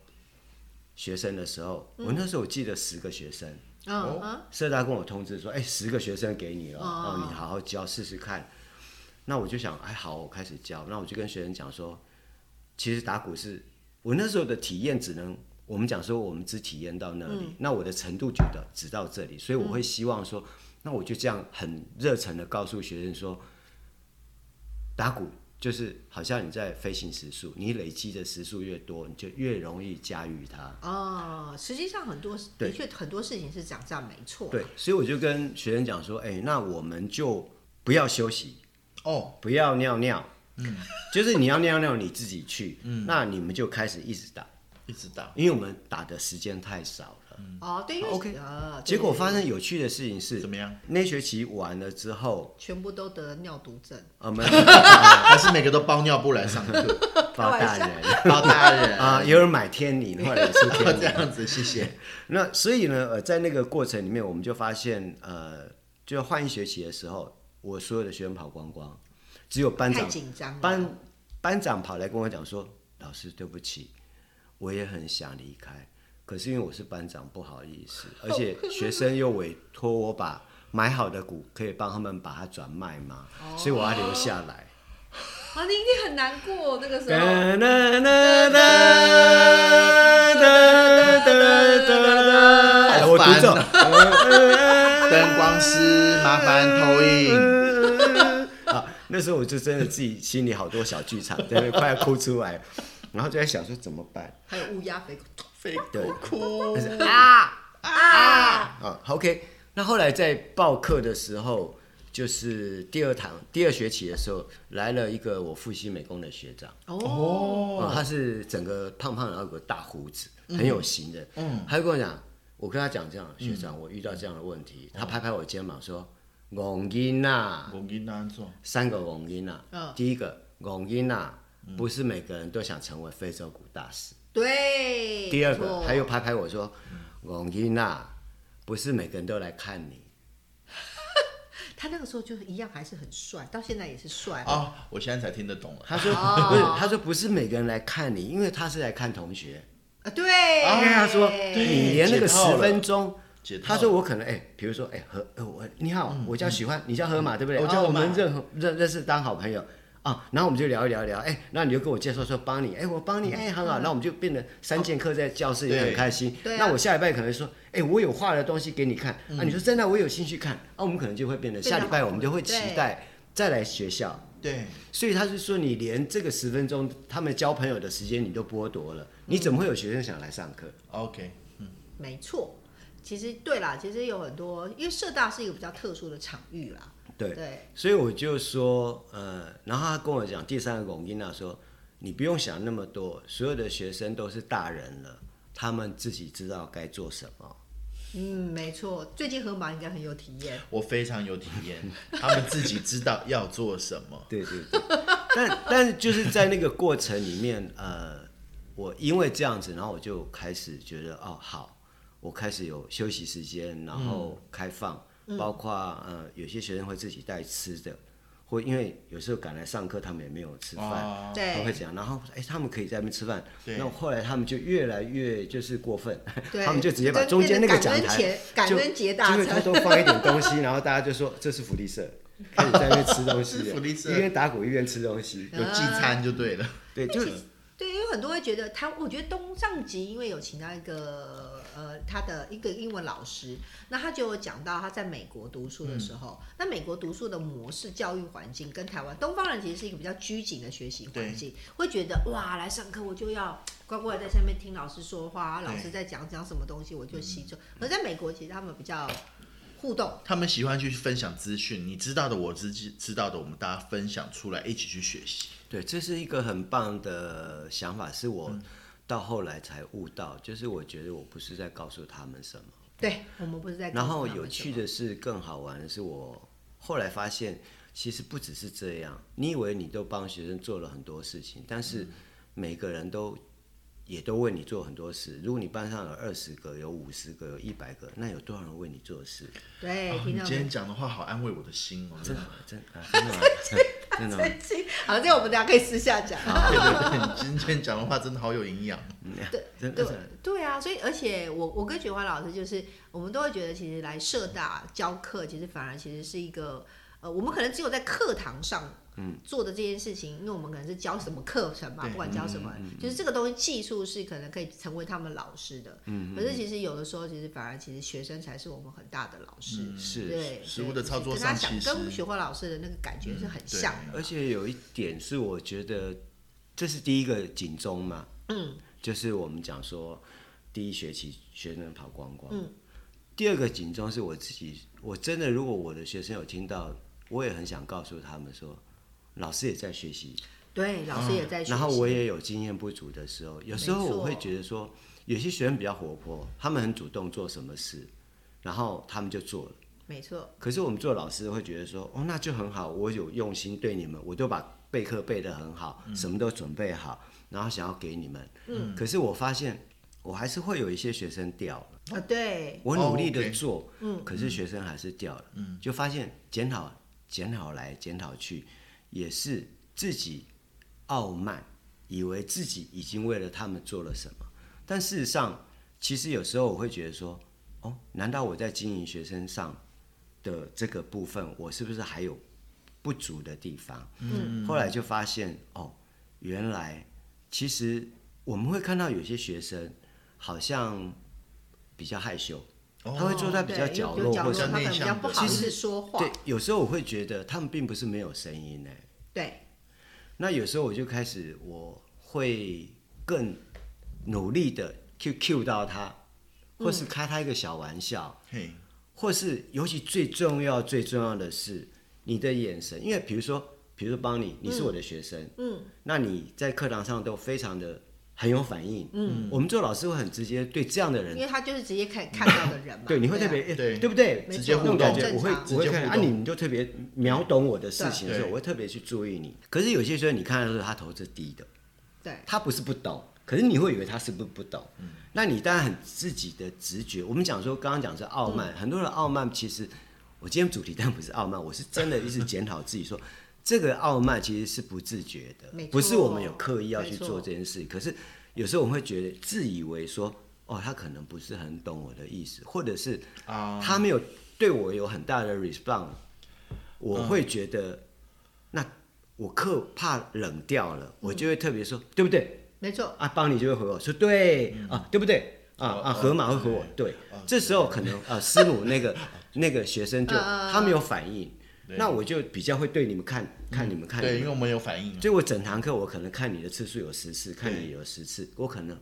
学生的时候，我那时候我记得十个学生，嗯。嗯，社大跟我通知说，哎，十个学生给你了，哦。哦，你好好教试试看。那我就想，哎，好，我开始教。那我就跟学生讲说，其实打鼓是我那时候的体验，只能我们讲说，我们只体验到那里。嗯。那我的程度觉得只到这里，所以我会希望说，那我就这样很热忱的告诉学生说，打鼓就是好像你在飞行时速，你累积的时速越多，你就越容易驾驭它。哦，实际上很多的确很多事情是讲这样没错。对，所以我就跟学生讲说，哎、那我们就不要休息，哦，不要尿尿，嗯，就是你要尿尿你自己去，嗯，那你们就开始一直打，一直打。因为我们打的时间太少了。哦，对，因为 OK 啊，结果发生有趣的事情是怎，么样？那学期完了之后，全部都得尿毒症。我们 还是每个都包尿布来上课？包大人包大人啊，有人买天理，后来也是天 这理。样子，谢谢。那所以呢，呃，在那个过程里面，我们就发现，呃，就换一学期的时候，我所有的学生跑光光，只有班太长紧张了。班班长跑来跟我讲说：“老师对不起，我也很想离开，可是因为我是班长，不好意思，而且学生又委托我把买好的股可以帮他们把它转卖嘛？所以我要留下来。啊，你一定很难过那个时候。哒哒哒哒哒哒哒哒哒。我读着。灯光师，麻烦投影。那时候我就真的自己心里好多小剧场，在那快要哭出来，然后就在想说怎么办。还有乌鸦飞。飞对哭，啊啊！啊？OK，那后来在报课的时候，就是第二堂第二学期的时候，来了一个我复习美工的学长，哦，他是整个胖胖，然后有个大胡子，很有型的。嗯，他就跟我讲，我跟他讲这样，学长，我遇到这样的问题，他拍拍我肩膀说：“戆音呐，我跟他做，三个戆音呐。嗯第一个戆音呐，不是每个人都想成为非洲鼓大师。对。第二个，他又拍拍我说：“王一娜，不是每个人都来看你。他那个时候就是一样，还是很帅，到现在也是帅。哦，我现在才听得懂了。他说哦不是，他说不是每个人来看你，因为他是来看同学。啊，对。因为他说你连那个十分钟，他说我可能哎，比如说哎河呃我你好，我叫许欢，你叫河马对不对？哦我我叫河马们认认认识当好朋友啊，然后我们就聊一聊聊，哎，那你就跟我介绍说帮你，哎我帮你，哎很好，那我们就变得三剑客在教室也很开心。对啊那我下礼拜可能说，哎我有画的东西给你看，啊你说真的我有兴趣看，啊我们可能就会变得下礼拜我们就会期待再来学校。对，所以他是说，你连这个十分钟他们交朋友的时间你都剥夺了，你怎么会有学生想来上课？OK，嗯没错。其实对啦，其实有很多，因为社大是一个比较特殊的场域啦。对对，所以我就说，呃，然后他跟我讲，第三个龚英娜说，你不用想那么多，所有的学生都是大人了，他们自己知道该做什么。嗯，没错。最近河马应该很有体验。我非常有体验，他们自己知道要做什么。对对对，但但就是在那个过程里面，呃，我因为这样子，然后我就开始觉得，哦，好，我开始有休息时间，然后开放，包括呃，有些学生会自己带吃的，或因为有时候赶来上课，他们也没有吃饭。他会这样，然后哎，他们可以在那边吃饭。对那后来他们就越来越就是过分，对他们就直接把中间那个讲台感恩节感就恩节大就会餐偷偷放一点东西，然后大家就说这是福利社，开始在那边吃东西了，福利社一边打鼓一边吃东西。有聚餐就对了。对，就对，因为很多会觉得他，我觉得东上集因为有请到一个呃他的一个英文老师，那他就有讲到他在美国读书的时候，那美国读书的模式、教育环境跟台湾东方人其实是一个比较拘谨的学习环境，会觉得哇来上课我就要乖乖地在下面听老师说话，老师在讲讲什么东西我就吸收，而在美国其实他们比较互动。他们喜欢去分享资讯，你知道的，我知知道的，我们大家分享出来，一起去学习。对，这是一个很棒的想法，是我到后来才悟到，就是我觉得我不是在告诉他们什么。对我们不是在告然后有趣他们什么的是，更好玩的是，我后来发现，其实不只是这样。你以为你都帮学生做了很多事情，但是每个人都也都为你做很多事。如果你班上有二十个、有五十个、有一百个，那有多少人为你做事？对，哦你今天讲的话好安慰我的心哦，真的。真的，真的吗？真的好，这个我们等一下可以私下讲。对对对，你今天讲的话真的好有营养。对真的对啊，所以而且我我跟雪花老师就是，我们都会觉得其实来社大教课，其实反而其实是一个呃，我们可能只有在课堂上。嗯，做的这件事情，因为我们可能是教什么课程嘛，不管教什么，就是这个东西技术是可能可以成为他们老师的。嗯，可是其实有的时候，其实反而其实学生才是我们很大的老师。是对，实物的操作跟他想跟雪花老师的那个感觉是很像的。而且有一点是，我觉得这是第一个警钟嘛，嗯，就是我们讲说第一学期学生跑光光，嗯，第二个警钟是我自己，我真的如果我的学生有听到，我也很想告诉他们说，老师也在学习，对，老师也在学习。然后我也有经验不足的时候，有时候我会觉得说，有些学生比较活泼，他们很主动做什么事，然后他们就做了。没错，可是我们做老师会觉得说，哦，那就很好，我有用心对你们，我都把备课备得很好，什么都准备好，然后想要给你们。嗯。可是我发现，我还是会有一些学生掉了，啊，对，我努力哦的做，嗯，可是学生还是掉了，嗯，就发现检讨检讨来检讨去，也是自己傲慢，以为自己已经为了他们做了什么，但事实上，其实有时候我会觉得说，哦，难道我在经营学生上的这个部分，我是不是还有不足的地方？嗯，后来就发现，哦，原来其实我们会看到有些学生好像比较害羞，他会坐在比较角落，或者他可能比较不好意思其实说话。对，有时候我会觉得他们并不是没有声音呢。对，那有时候我就开始，我会更努力的去 cue 到他，或是开他一个小玩笑，嘿，或是尤其最重要最重要的是你的眼神，因为比如说，比如说帮你，你是我的学生，嗯，那你在课堂上都非常的很有反应，嗯，我们做老师会很直接对这样的人因为他就是直接看 看到的人嘛。对，你会特啊别、对对不对？直接互动那种感觉，我会我会看啊，直接互动你你就特别秒懂我的事情的时候，我会特别去注意你。可是有些时候你看的时候，他头是低的，对他不是不懂，可是你会以为他是不是不懂。嗯那你当然很自己的直觉。我们讲说，刚刚讲是傲慢，很多人傲慢，其实我今天主题当然不是傲慢，我是真的一直检讨自己说。这个傲慢其实是不自觉的不是我们有刻意要去做这件事。可是有时候我们会觉得自以为说，哦，他可能不是很懂我的意思，或者是啊他没有对我有很大的 respond，我会觉得，那我课怕冷掉了，我就会特别说，对不对？没错，啊，帮你就会回我说对啊，对不对？啊啊，河马会回我对，这时候可能啊师母那个 那个学生就他没有反应，那我就比较会对你们看看你们看对，你们，因为我们有反应，所以我整堂课我可能看你的次数有十次，看你有十次，我可能。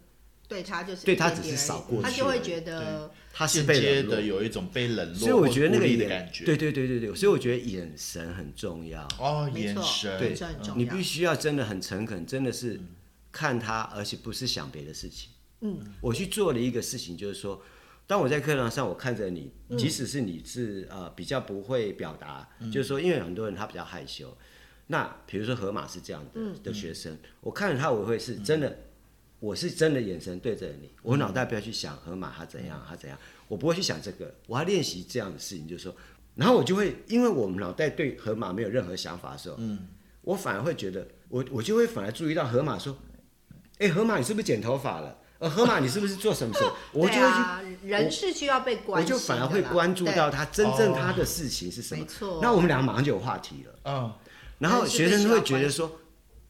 对他就是对他只是扫过去他就会觉得他是被冷落。的，有一种被冷落，所以我觉得那个感觉，对对对对对，所以我觉得眼神很重要。哦，眼神，对这很重要。你必须要真的很诚恳，真的是看他，而且不是想别的事情。嗯，我去做了一个事情，就是说，当我在课堂上，我看着你，即使是你是呃比较不会表达，就是说，因为很多人他比较害羞。那比如说河马是这样的的学生，我看着他，我会是真的，我是真的眼神对着你，我脑袋不要去想河马他怎样，他怎样，我不会去想这个，我要练习这样的事情，就是说，然后我就会，因为我们脑袋对河马没有任何想法的时候，嗯，我反而会觉得，我我就会反而注意到河马说，哎，河马你是不是剪头发了？呃，河马你是不是做什么事？我就会去，啊，人是需要被关我就反而会关注到他真正他的事情是什么。没错。那我们两个马上就有话题了，嗯，然后学生会觉得说，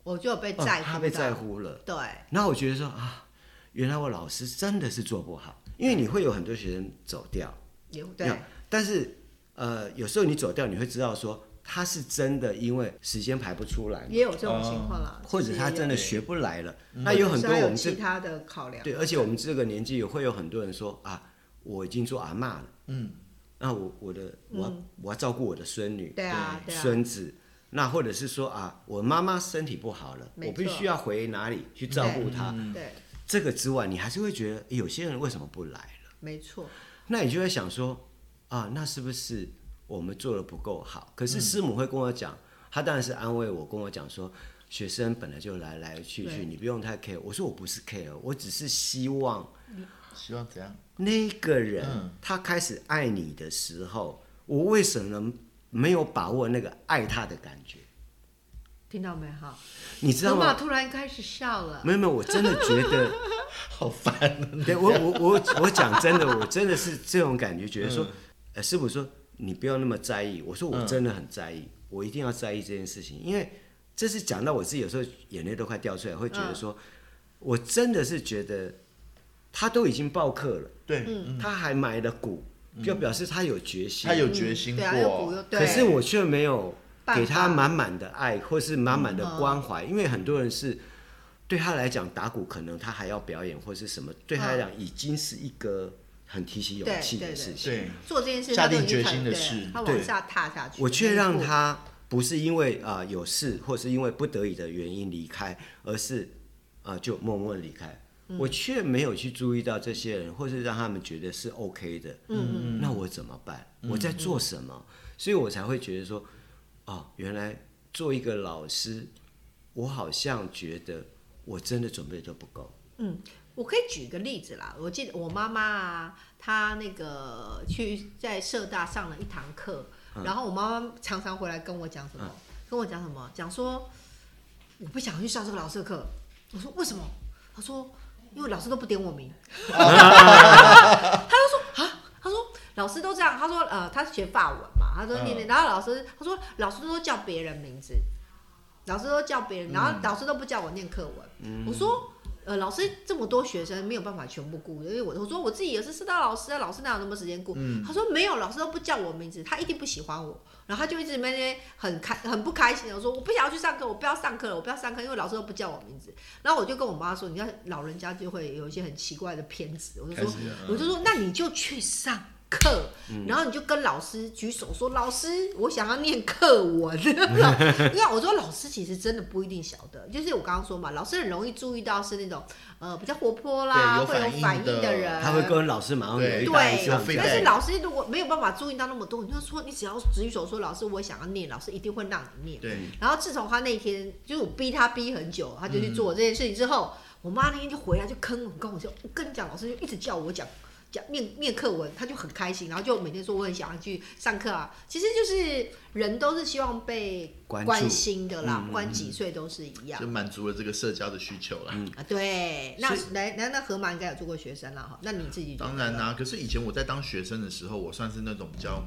我就有被哦在乎到，他被在乎了。对，然后我觉得说啊，原来我老师真的是做不好，因为你会有很多学生走掉，有对。但是呃，有时候你走掉，你会知道说他是真的因为时间排不出来，也有这种情况啦，或者他真的的学不来了。那有很多我们这其他的考量，对，而且我们这个年纪也会有很多人说啊，我已经做阿嬷了，嗯，那我我的我、我要照顾我的孙女，对啊孙子。那或者是说啊，我妈妈身体不好了，我必须要回哪里去照顾她。对，这个之外，你还是会觉得有些人为什么不来了？没错，那你就会想说啊，那是不是我们做的不够好？可是师母会跟我讲，她当然是安慰我，跟我讲说，学生本来就来来去去，你不用太 care。我说我不是 care，我只是希望希望怎样？那个人、嗯他开始爱你的时候，我为什么没有把握那个爱他的感觉？听到没哈？你知道吗？突然开始笑了，没有没有，我真的觉得。好烦，对我我我我讲真的，我真的是这种感觉，觉得说，呃，师傅说你不要那么在意，我说我真的很在意，我一定要在意这件事情，因为这是讲到我自己有时候眼泪都快掉出来，会觉得说，我真的是觉得他都已经报课了，对，他还买了股，就表示他有决心，他有决心对啊，又鼓过，又对，可是我却没有给他满满的爱，或是满满的关怀，因为很多人是对他来讲打鼓，可能他还要表演或是什么，对他来讲已经是一个很提起勇气的事情。对，做这件事，下定决心的事对他往下踏下去，我却让他不是因为啊、呃有事，或是因为不得已的原因离开，而是啊、呃就默默地离开。我却没有去注意到这些人，或是让他们觉得是 OK 的。嗯嗯，那我怎么办？我在做什么？所以我才会觉得说，哦，原来做一个老师，我好像觉得我真的准备都不够。我可以举个例子啦，我记得我妈妈啊，她那个去在社大上了一堂课，嗯然后我妈妈常常回来跟我讲什么，跟我讲什么，讲说我不想去上这个老师的课，我说为什么？他说因为老师都不点我名。他就说啊，他说老师都这样，他说呃他是学法文嘛，他说念念，然后老师他说老师都叫别人名字，老师都叫别人，然后老师都不叫我念课文。我说。呃，老师这么多学生没有办法全部顾，因为我我说我自己也是师大老师啊，老师哪有那么多时间顾？他说没有，老师都不叫我名字，他一定不喜欢我，然后他就一直那边很开很不开心我说，我不想要去上课，我不要上课了，我不要上课，因为老师都不叫我名字。然后我就跟我妈说，你看老人家就会有一些很奇怪的偏执，我就说，我就说那你就去上。课，然后你就跟老师举手说：“老师，我想要念课文。” 因为我说老师其实真的不一定晓得，就是我刚刚说嘛，老师很容易注意到是那种呃比较活泼啦，会有反应的人，他会跟老师马上对，对，但是老师如果没有办法注意到那么多，你就说你只要举手说：“老师，我想要念。”老师一定会让你念。对。然后自从他那天就是我逼他逼很久，他就去做这件事情之后，我妈那天就回来就坑我，跟我说：“我跟你讲，老师就一直叫我讲。”讲面面课文，他就很开心，然后就每天说我很想要去上课啊。其实就是人都是希望被关心的啦，不管几岁都是一样，就满足了这个社交的需求了。啊，对。那来来，那河马应该有做过学生了哈？那你自己当然啦。可是以前我在当学生的时候，我算是那种比较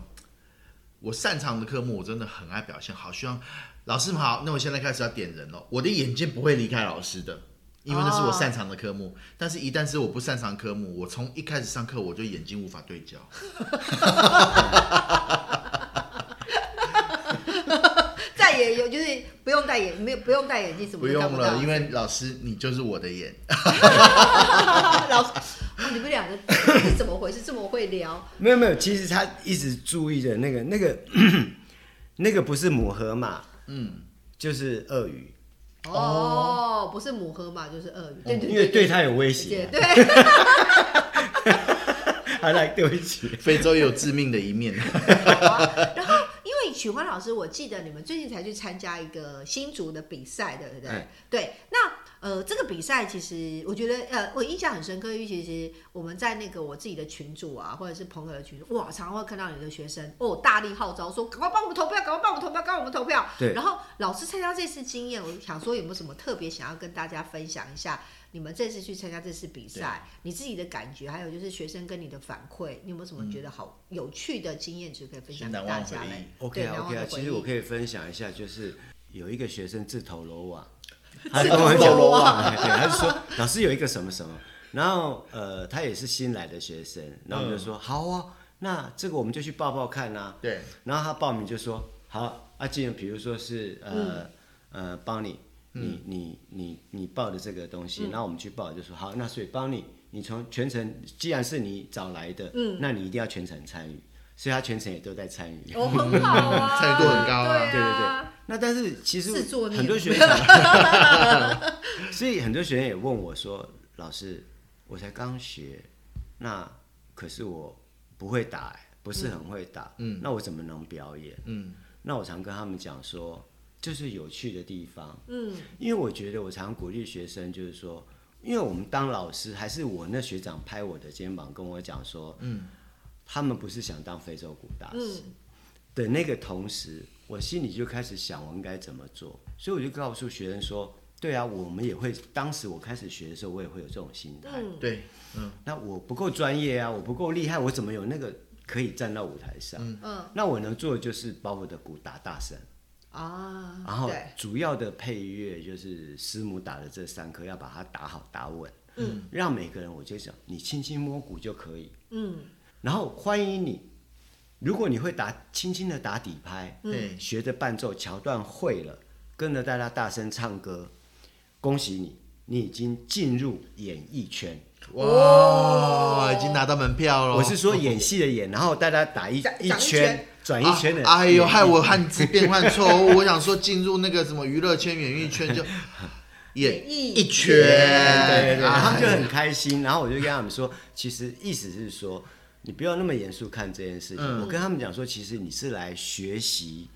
我擅长的科目，我真的很爱表现好。希望老师们好，那我现在开始要点人了。我的眼睛不会离开老师的。因为那是我擅长的科目，但是一旦是我不擅长科目，我从一开始上课我就眼睛无法对焦。再也有就是不用戴眼，没有不用戴眼镜什么。不用了，因为老师你就是我的眼。老师，你们两个是怎么回事？这么会聊？没有没有，其实他一直注意的那个那个 那个不是母河马，嗯，就是鳄鱼。哦，不是母河马就是鳄鱼，对对因为对它有威胁。对，还来，对不起，非洲有致命的一面。然后，因为许欢老师，我记得你们最近才去参加一个新竹的比赛，对不对？对，那。呃，这个比赛其实我觉得，呃，我印象很深刻，因为其实我们在那个我自己的群组啊，或者是朋友的群组，哇，常常会看到有的学生哦，大力号召说，赶快帮我们投票，赶快帮我们投票，赶快我们投票。对。然后老师参加这次经验，我想说有没有什么特别想要跟大家分享一下？你们这次去参加这次比赛，你自己的感觉，还有就是学生跟你的反馈，你有没有什么觉得好有趣的经验值可以分享给大家嘞？OK OK 啊，其实我可以分享一下，就是有一个学生自投罗网。他跟我讲，对，他就说老师有一个什么什么，然后呃，他也是新来的学生，然后我们就说好啊，那这个我们就去报报看呐。对，然后他报名就说好，阿进，比如说是呃呃帮你，你你你你报的这个东西，然后我们去报就说好，那所以帮你，你从全程既然是你找来的，嗯，那你一定要全程参与，所以他全程也都在参与，哦，很好啊，参与度很高啊，对对对。那但是其实很多学生，所以很多学生也问我说：“老师，我才刚学，那可是我不会打，不是很会打，嗯，那我怎么能表演？嗯，那我常跟他们讲说，就是有趣的地方，嗯，因为我觉得我常鼓励学生，就是说，因为我们当老师，还是我那学长拍我的肩膀跟我讲说，嗯，他们不是想当非洲鼓大师的那个同时。”我心里就开始想，我应该怎么做，所以我就告诉学生说：“对啊，我们也会。当时我开始学的时候，我也会有这种心态。对，嗯，那我不够专业啊，我不够厉害，我怎么有那个可以站到舞台上？嗯，那我能做的就是把我的鼓打大声啊，然后主要的配乐就是师母打的这三颗，要把它打好打稳。嗯，让每个人，我就想你轻轻摸鼓就可以。嗯，然后欢迎你。”如果你会打轻轻的打底拍，对，学着伴奏桥段会了，跟着大家大声唱歌，恭喜你，你已经进入演艺圈，哇，已经拿到门票了。我是说演戏的演，然后大家打一一圈，转一圈的。哎呦，害我汉字变换错误，我想说进入那个什么娱乐圈、演艺圈就 演一圈，对对对，他们就很开心。然后我就跟他们说，其实意思是说。你不要那么严肃看这件事情。我跟他们讲说，其实你是来学习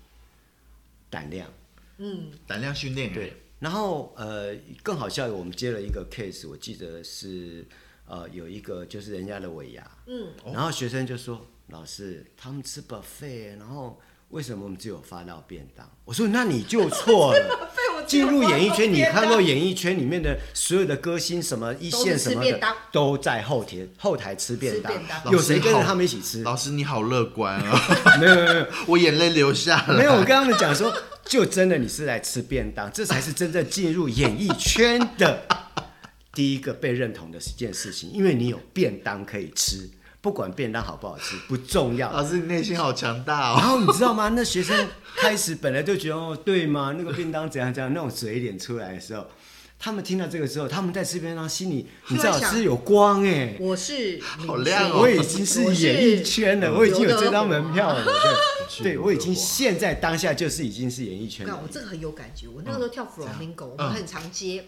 胆量，嗯，胆量训练。对。然后呃，更好笑的，我们接了一个 case，我记得是呃有一个就是人家的尾牙，嗯，然后学生就说：“老师，他们吃 buffet，然后为什么我们只有发到便当？我说那你就错了。进入演艺圈，你看到到演艺圈里面的所有的歌星，什么一线什么的都是便当，都在后天后台吃便当有谁跟着他们一起吃？老师你好乐观啊，没有没有没有 我眼泪流下来。没有，我跟他们讲说，就真的你是来吃便当，这才是真正进入演艺圈的第一个被认同的一件事情，因为你有便当可以吃，不管便当好不好吃不重要。老师你内心好强大然哦。后你知道吗？那学生开始本来就觉得哦，对吗？那个便当怎样怎样，那种嘴脸出来的时候，他们听到这个之后，他们在吃便当，心里你知道是有光哎、我是好亮哦我已经是演艺圈了，我我已经有这张门票了。对，我已经华现在当下就是已经是演艺圈了我我。这个很有感觉。我那个时候跳 flamingo，、我嗯们很常接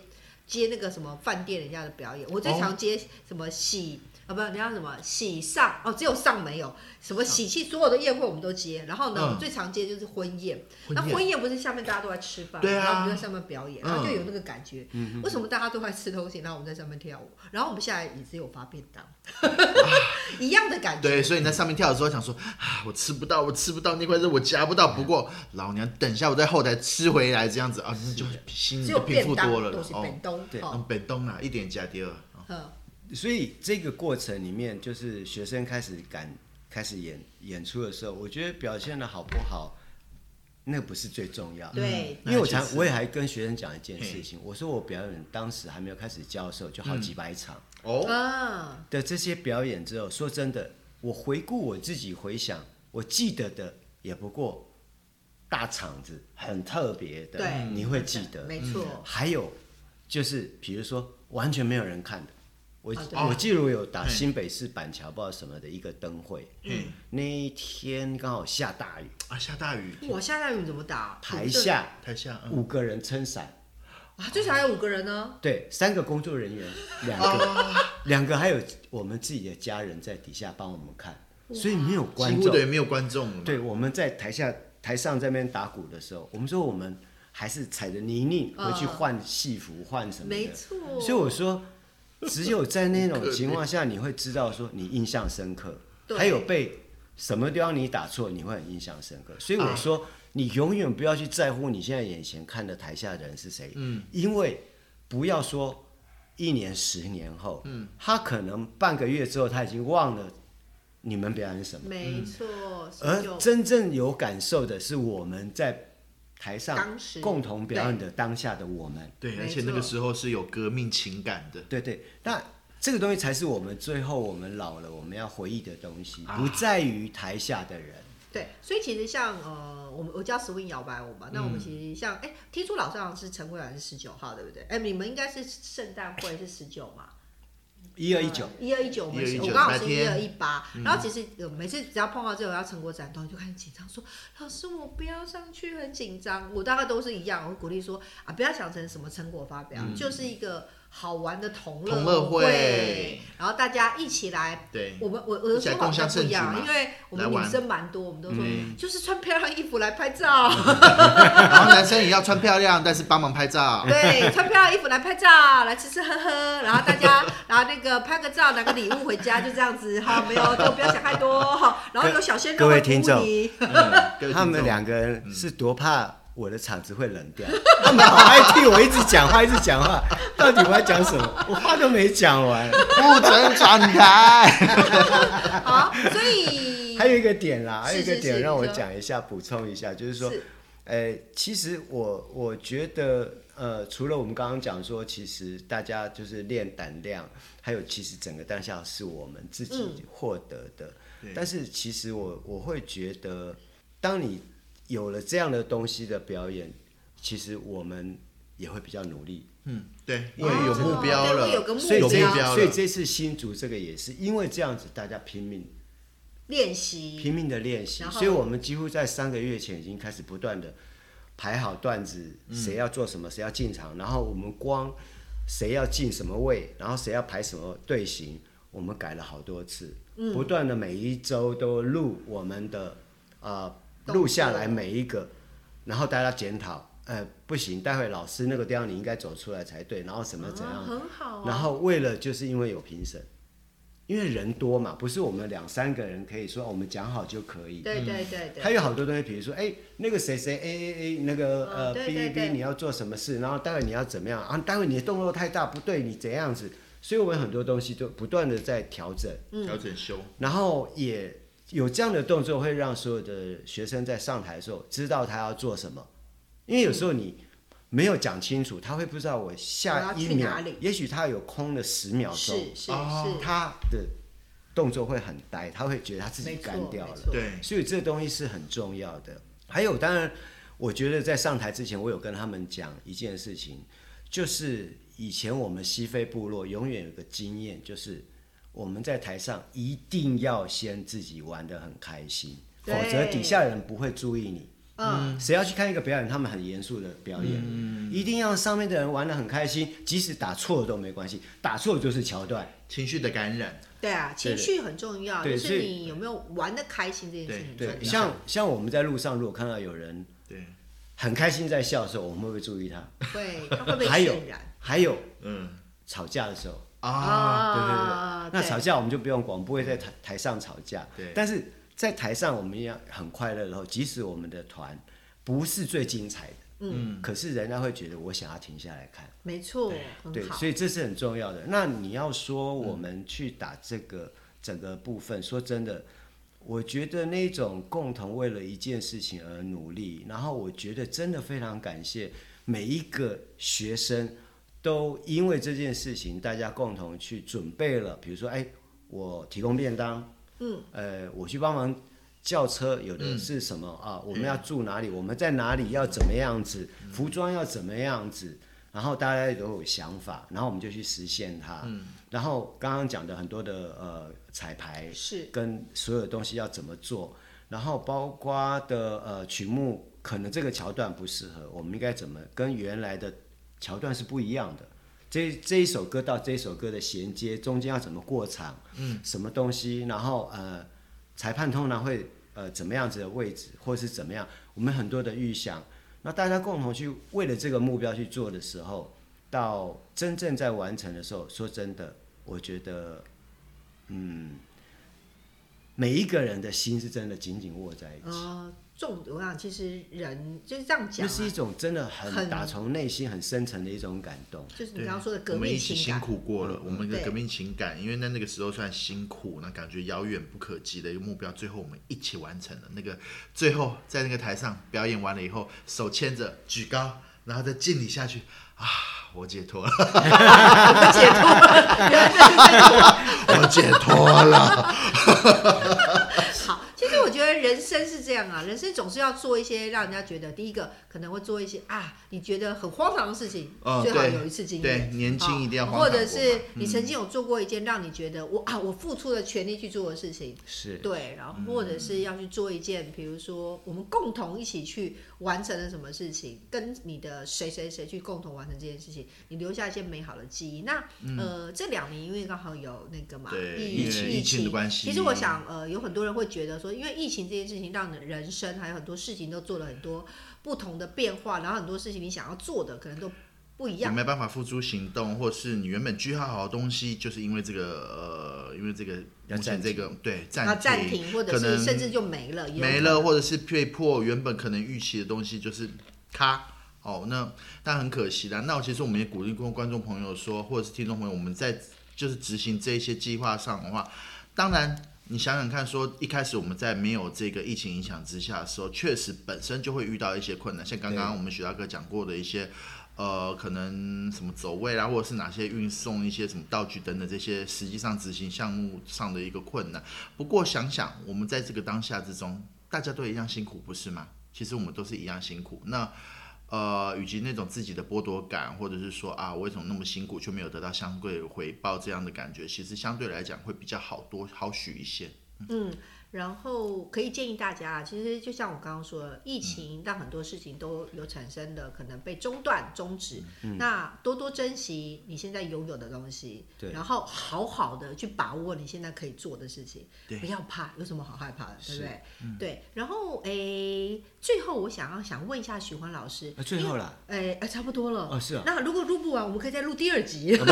接那个什么饭店人家的表演。我最常接什么喜啊，不，你要什么喜上哦，只有上没有。什么喜气，所有的宴会我们都接。然后呢，最常接就是婚宴。婚宴那婚宴不是下面大家都在吃饭，对啊然后我们在上面表演，然后就嗯有那个感觉。为什么大家都在吃东西，然后我们在上面跳舞，然后我们下来椅子有发便当，一样的感觉。对，所以你在上面跳的时候想说啊，我吃不到，我吃不到那块肉，我夹不到。不过老娘等一下我在后台吃回来，这样子啊，那就心里就平复多了都是哦。便当，对哦嗯，北东啊，一点加第二。嗯所以这个过程里面，就是学生开始敢开始演演出的时候，我觉得表现的好不好，那不是最重要。的。对，因为我常我也还跟学生讲一件事情，我说我表演当时还没有开始教的时候，就好几百场。哦，啊，的这些表演之后，说真的，我回顾我自己回想，我记得的也不过大场子很特别的，对你会记得。没错，还有就是比如说完全没有人看的，我、啊我记得我有打嗯。新北市板桥不知道什么的一个灯会，嗯。那一天刚好下大雨，啊，下大雨，哇，下大雨怎么打？台下。台下嗯。五个人撑伞。啊，最少还有五个人呢。对，三个工作人员，两哦个，两个还有我们自己的家人在底下帮我们看，所以没有几观众。对没有观众。对，我们在台下、台上这边打鼓的时候，我们说我们还是踩着泥泞回去嗯换戏服、换什么的。没错，所以我说，只有在那种情况下，你会知道说你印象深刻，还有被什么地方你打错，你会很印象深刻。所以啊我说，你永远不要去在乎你现在眼前看的台下的人是谁，嗯，因为不要说一年、十年后，嗯，他可能半个月之后他已经忘了你们表演什么，没错，而真正有感受的是我们在台上共同表演的当下的我们。对，而且那个时候是有革命情感的。对对，那这个东西才是我们最后我们老了我们要回忆的东西，啊不在于台下的人。对，所以其实像呃，我们我叫 swing 摇摆舞嘛，那我嗯们其实像哎，听出老师好像是陈慧兰是十九号，对不对？哎，你们应该是圣诞会是十九嘛？一二一九，一二一九，我们是1219我刚好是一二一八，然后其实呃每次只要碰到这种要成果展都，就开始紧张，说老师我不要上去，很紧张。我大概都是一样，我会鼓励说啊，不要想成什么成果发表，就是一个好玩的同同乐会会，然后大家一起来。对，我们我我的说法不一样，因为我们女生蛮多，我们都说嗯就是穿漂亮衣服来拍照，然后男生也要穿漂亮，但是帮忙拍照。对，穿漂亮衣服来拍照，来吃吃喝喝，然后大家，然后那个拍个照，拿个礼物回家，就这样子哈，没有，就不要想太多哈。然后有小鲜肉各位会服务听众你，嗯各位听众他们两个人是多怕我的场子会冷掉，他们好爱听我一直讲话，一直讲话，到底我要讲什么？我话都没讲完。不准转台。好，所以 还有一个点啦，还有一个点让我讲一下，补充一下，就是说，是呃，其实我我觉得，呃，除了我们刚刚讲说，其实大家就是练胆量，还有其实整个当下是我们自己嗯获得的。对但是其实我我会觉得，当你有了这样的东西的表演，其实我们也会比较努力。嗯，对，因为为有目标了，有个目所以这有目标。所以这次新竹这个也是因为这样子，大家拼命练习，拼命的练习，所以我们几乎在三个月前已经开始不断的排好段子，谁要做什么，谁要进场，然后我们光谁要进什么位，然后谁要排什么队形，我们改了好多次，不断的每一周都录我们的啊录下来每一个，然后大家检讨，呃不行，待会老师那个地方你应该走出来才对，然后什么怎样，啊很好啊。然后为了就是因为有评审。因为人多嘛，不是我们两三个人可以说我们讲好就可以。对对对对，还有好多东西，比如说，哎，那个谁谁 A A A 那个哦呃对 B 对 B 对 B 你要做什么事，然后待会你要怎么样啊？待会你的动作太大不对，你怎样子？所以我们很多东西都不断的在调整，调整修，然后也有这样的动作，会让所有的学生在上台的时候知道他要做什么，因为有时候你没有讲清楚，他会不知道我下一秒也许他有空了十秒钟，是是哦是，他的动作会很呆，他会觉得他自己干掉了。对，所以这个东西是很重要的。还有，当然，我觉得在上台之前，我有跟他们讲一件事情，就是以前我们西非部落永远有个经验，就是我们在台上一定要先自己玩的很开心，否对则底下人不会注意你。嗯，谁要去看一个表演，他们很严肃的表演，一定要上面的人玩的很开心，即使打错了都没关系，打错就是桥段。情绪的感染，对啊，情绪很重要，就是你有没有玩的开心这件事情很重。像像我们在路上，如果看到有人对，很开心在笑的时候，我们会不会注意他？会，他会被还有渲染还有嗯吵架的时候，啊，对对啊对，那吵架我们就不用管，不会在台台上吵架。对但是在台上我们一样很快乐的时候，即使我们的团不是最精彩的，嗯，可是人家会觉得我想要停下来看。没错，对，所。以这是很重要的。那你要说我们去打这个整个部分，说真的，我觉得那种共同为了一件事情而努力，然后我觉得真的非常感谢每一个学生，都因为这件事情，大家共同去准备了，比如说，哎，我提供便当，嗯，呃，我去帮忙。叫车有的是什么、啊？我们要住哪里？我们在哪里？要怎么样子？服装要怎么样子？然后大家都有想法，然后我们就去实现它。然后刚刚讲的很多的呃彩排是跟所有东西要怎么做，然后包括的呃曲目，可能这个桥段不适合，我们应该怎么跟原来的桥段是不一样的。这这一首歌到这一首歌的衔接，中间要怎么过场，嗯，什么东西，然后呃，裁判通常会呃怎么样子的位置，或是怎么样，我们很多的预想，那大家共同去为了这个目标去做的时候，到真正在完成的时候，说真的，我觉得，嗯，每一个人的心是真的紧紧握在一起，呃，重我想其实人就是这样讲啊，那是一种真的很很打从内心很深层的一种感动。就是你刚刚说的革命我们一起辛。苦过了，我们的对革命情感，因为在那个时候算辛苦，那感觉遥远不可及的一个目标，最后我们一起完成了。那个最后在那个台上表演完了以后，手牵着举高，然后再敬礼下去，啊，我解脱了，我解脱了，我解脱了。人生是这样啊，人生总是要做一些让人家觉得，第一个可能会做一些啊，你觉得很荒唐的事情，哦最好有一次经对验。年轻一定要或者是嗯。你曾经有做过一件让你觉得我啊，我付出了全力去做的事情，是，对，然后或者是要去做一件，比如说我们共同一起去完成了什么事情，跟你的谁谁谁去共同完成这件事情，你留下一些美好的记忆。那、呃，这两年因为刚好有那个嘛，疫情。疫情的关系。其实我想，呃，有很多人会觉得说，因为疫情这件事情，让你人生还有很多事情都做了很多不同的变化，然后很多事情你想要做的可能都不一样。你没办法付诸行动，或是你原本计划好的东西，就是因为这个呃，因为这个要目前这个对要暂暂停，或者可能是甚至就没了，没了，或者是被迫原本可能预期的东西就是咔哦，那但很可惜啦。那其实我们也鼓励过观众朋友说，或者是听众朋友，我们在就是执行这一些计划上的话，当然。你想想看，说一开始我们在没有这个疫情影响之下的时候，确实本身就会遇到一些困难，像刚刚我们许大哥讲过的一些，呃，可能什么走位啦，或者是哪些运送一些什么道具等等这些，实际上执行项目上的一个困难。不过想想，我们在这个当下之中，大家都一样辛苦，不是吗？其实我们都是一样辛苦。那呃，以及那种自己的剥夺感，或者是说啊，为什么那么辛苦却没有得到相对回报这样的感觉，其实相对来讲会比较好多好许一些。嗯然后可以建议大家啊，其实就像我刚刚说的，疫情让很多事情都有产生的可能被中断、终止。那多多珍惜你现在拥有的东西，对然后好好的去把握你现在可以做的事情，不要怕，有什么好害怕的，对不对？对。然后诶，最后我想要想问一下许欢老师，啊最后了，诶，哎，差不多了。哦是啊那如果录不完，我们可以再录第二集。好，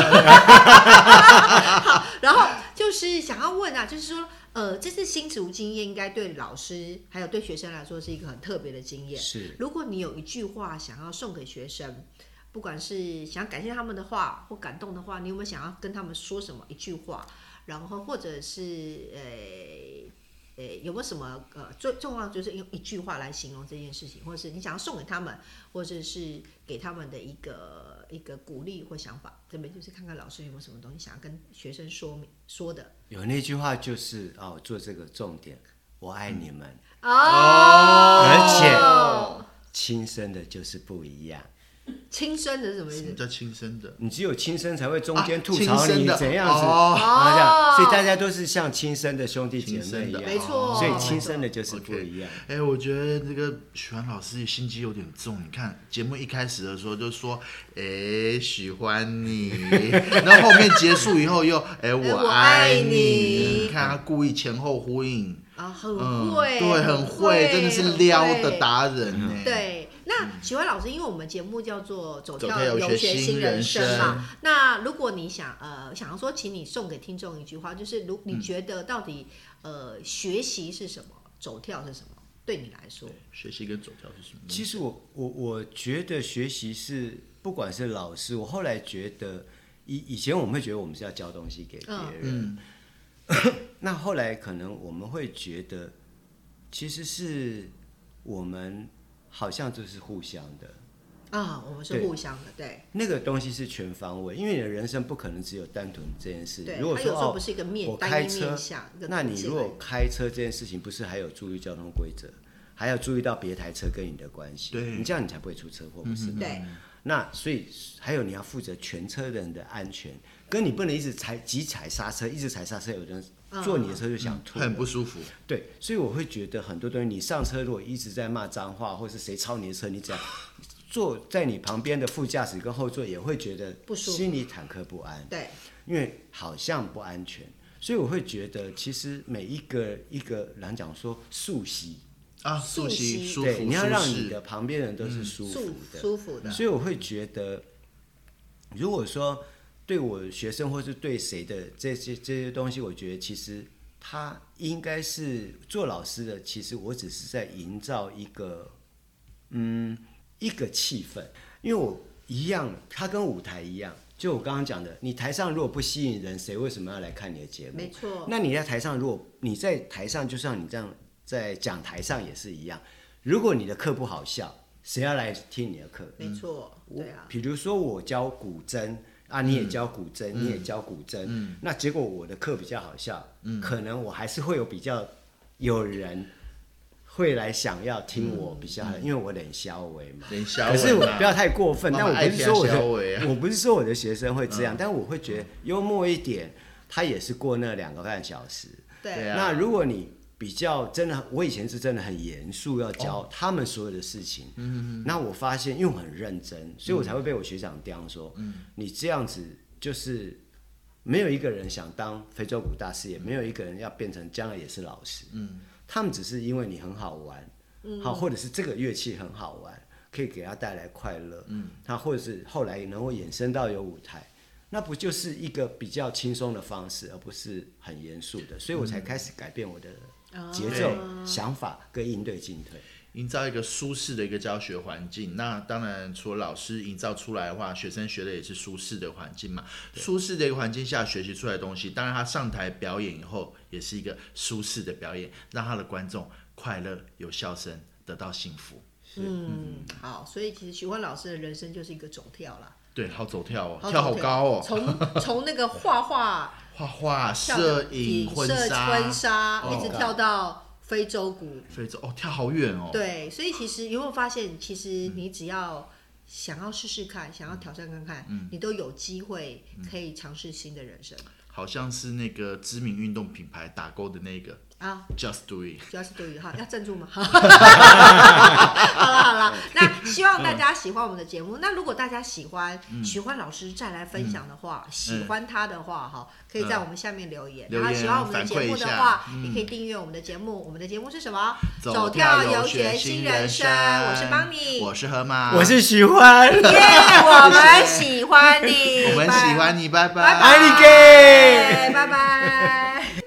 然后就是想要问啊，就是说，呃，这次新职务经验应该对老师还有对学生来说是一个很特别的经验。是如果你有一句话想要送给学生，不管是想要感谢他们的话或感动的话，你有没有想要跟他们说什么一句话？然后或者是呃呃有没有什么呃最重要就是用一句话来形容这件事情，或者是你想要送给他们，或者是给他们的一个一个鼓励或想法？这边就是看看老师有没有什么东西想要跟学生说明说的有那句话就是哦，做这个重点，我爱你们，哦。而且亲生的就是不一样。亲生的是什么意思？什么叫亲生的？你只有亲生才会中间啊吐槽你亲生的。怎样子。哦。啊这样，所以大家都是像亲生的兄弟姐妹一亲生。的样，没错。所以亲生的就是不一样。哎、我觉得这个许欢老师心机有点重。你看节目一开始的时候就说，哎、喜欢你，然后后面结束以后又，哎、我我爱爱你。你看他故意前后呼应，啊，很嗯，会，对，很会，真的是撩的达人呢。对，那喜欢老师，因为我们节目叫做“走走跳游学学新人生”嘛。那如果你想呃想要说，请你送给听众一句话，就是如嗯你觉得到底呃学习是什么，走跳是什么？对你来说，学习跟走跳是什么？其实我我我觉得学习是，不管是老师，我后来觉得以以前我们会觉得我们是要教东西给别人，嗯 那后来可能我们会觉得，其实是我们好像就是互相的，啊，我们是互相的，对那个东西是全方位，因为你的人生不可能只有单纯这件事。对。如果说哦它有时候不，是一个面我单一开车面向，那你如果开车这件事情，不是还有注意交通规则，还要注意到别台车跟你的关系，对你这样你才不会出车祸，不是吗？对那所以还有你要负责全车人的安全，跟你不能一直踩急踩刹车，一直踩刹车，有人坐你的车就想吐了、很不舒服。对，所以我会觉得很多东西，你上车如果一直在骂脏话，或是谁超你的车，你只要 坐在你旁边的副驾驶跟后座也会觉得不舒服心里忐忑不安，对。因为好像不安全。所以我会觉得，其实每一个一个人讲说素习，啊，素素习习。舒服，对，你要让你的旁边人都是舒服舒的，舒服的，所以我会觉得，如果说对我学生或是对谁的这些这些东西，我觉得其实他应该是做老师的。其实我只是在营造一个，嗯，一个气氛，因为我一样，它跟舞台一样。就我刚刚讲的，你台上如果不吸引人，谁为什么要来看你的节目？没错。那你在台上，如果你在台上，就像你这样在讲台上也是一样。如果你的课不好笑，谁要来听你的课？没错，对啊，比如说我教古筝啊，你也教古筝，嗯你也教古筝，那结果我的课比较好笑，可能我还是会有比较有人会来想要听我比较，因为我冷消微嘛。可是我不要太过分，但我不妈妈爱听是说我的，我不是说我的学生会这样，但我会觉得幽默一点，他也是过那两个半小时。对对啊。那如果你比较真的，我以前是真的很严肃要教他们所有的事情。嗯那我发现，因为我很认真，所以我才会被我学长刁说，你这样子就是没有一个人想当非洲鼓大师，也没有一个人要变成将来也是老师。嗯，他们只是因为你很好玩，好，或者是这个乐器很好玩，可以给他带来快乐。嗯，他或者是后来能够衍生到有舞台。那不就是一个比较轻松的方式，而不是很严肃的，所以我才开始改变我的节奏、想法跟应对进退。营造一个舒适的一个教学环境。那当然，除了老师营造出来的话，学生学的也是舒适的环境嘛。舒适的一个环境下学习出来的东西，当然他上台表演以后，也是一个舒适的表演，让他的观众快乐、有笑声，得到幸福。嗯，好，所以其实许欢老师的人生就是一个走跳啦，对，好走跳哦，好跳好高哦，从从那个画画、画画、摄影、婚纱、婚纱，哦一直跳到非洲鼓。非洲哦，跳好远哦。对，所以其实有没有发现，其实你只要想要试试看，想要挑战看看，嗯你都有机会可以尝试新的人生。好像是那个知名运动品牌打勾的那个啊。，just do it。主要是对于哈，要赞助吗？好了好了，那希望大家喜欢我们的节目。那如果大家喜欢嗯喜欢老师再来分享的话，喜欢他的话哈，可以在我们下面留言。然后喜欢我们的节目的话也可以订阅我们的节目。我们的节目是什么？走跳游学新人生，我是邦尼，我是河马，我是喜欢，耶，我们喜欢你，我们喜欢你，拜拜，拜拜，爱你给拜拜。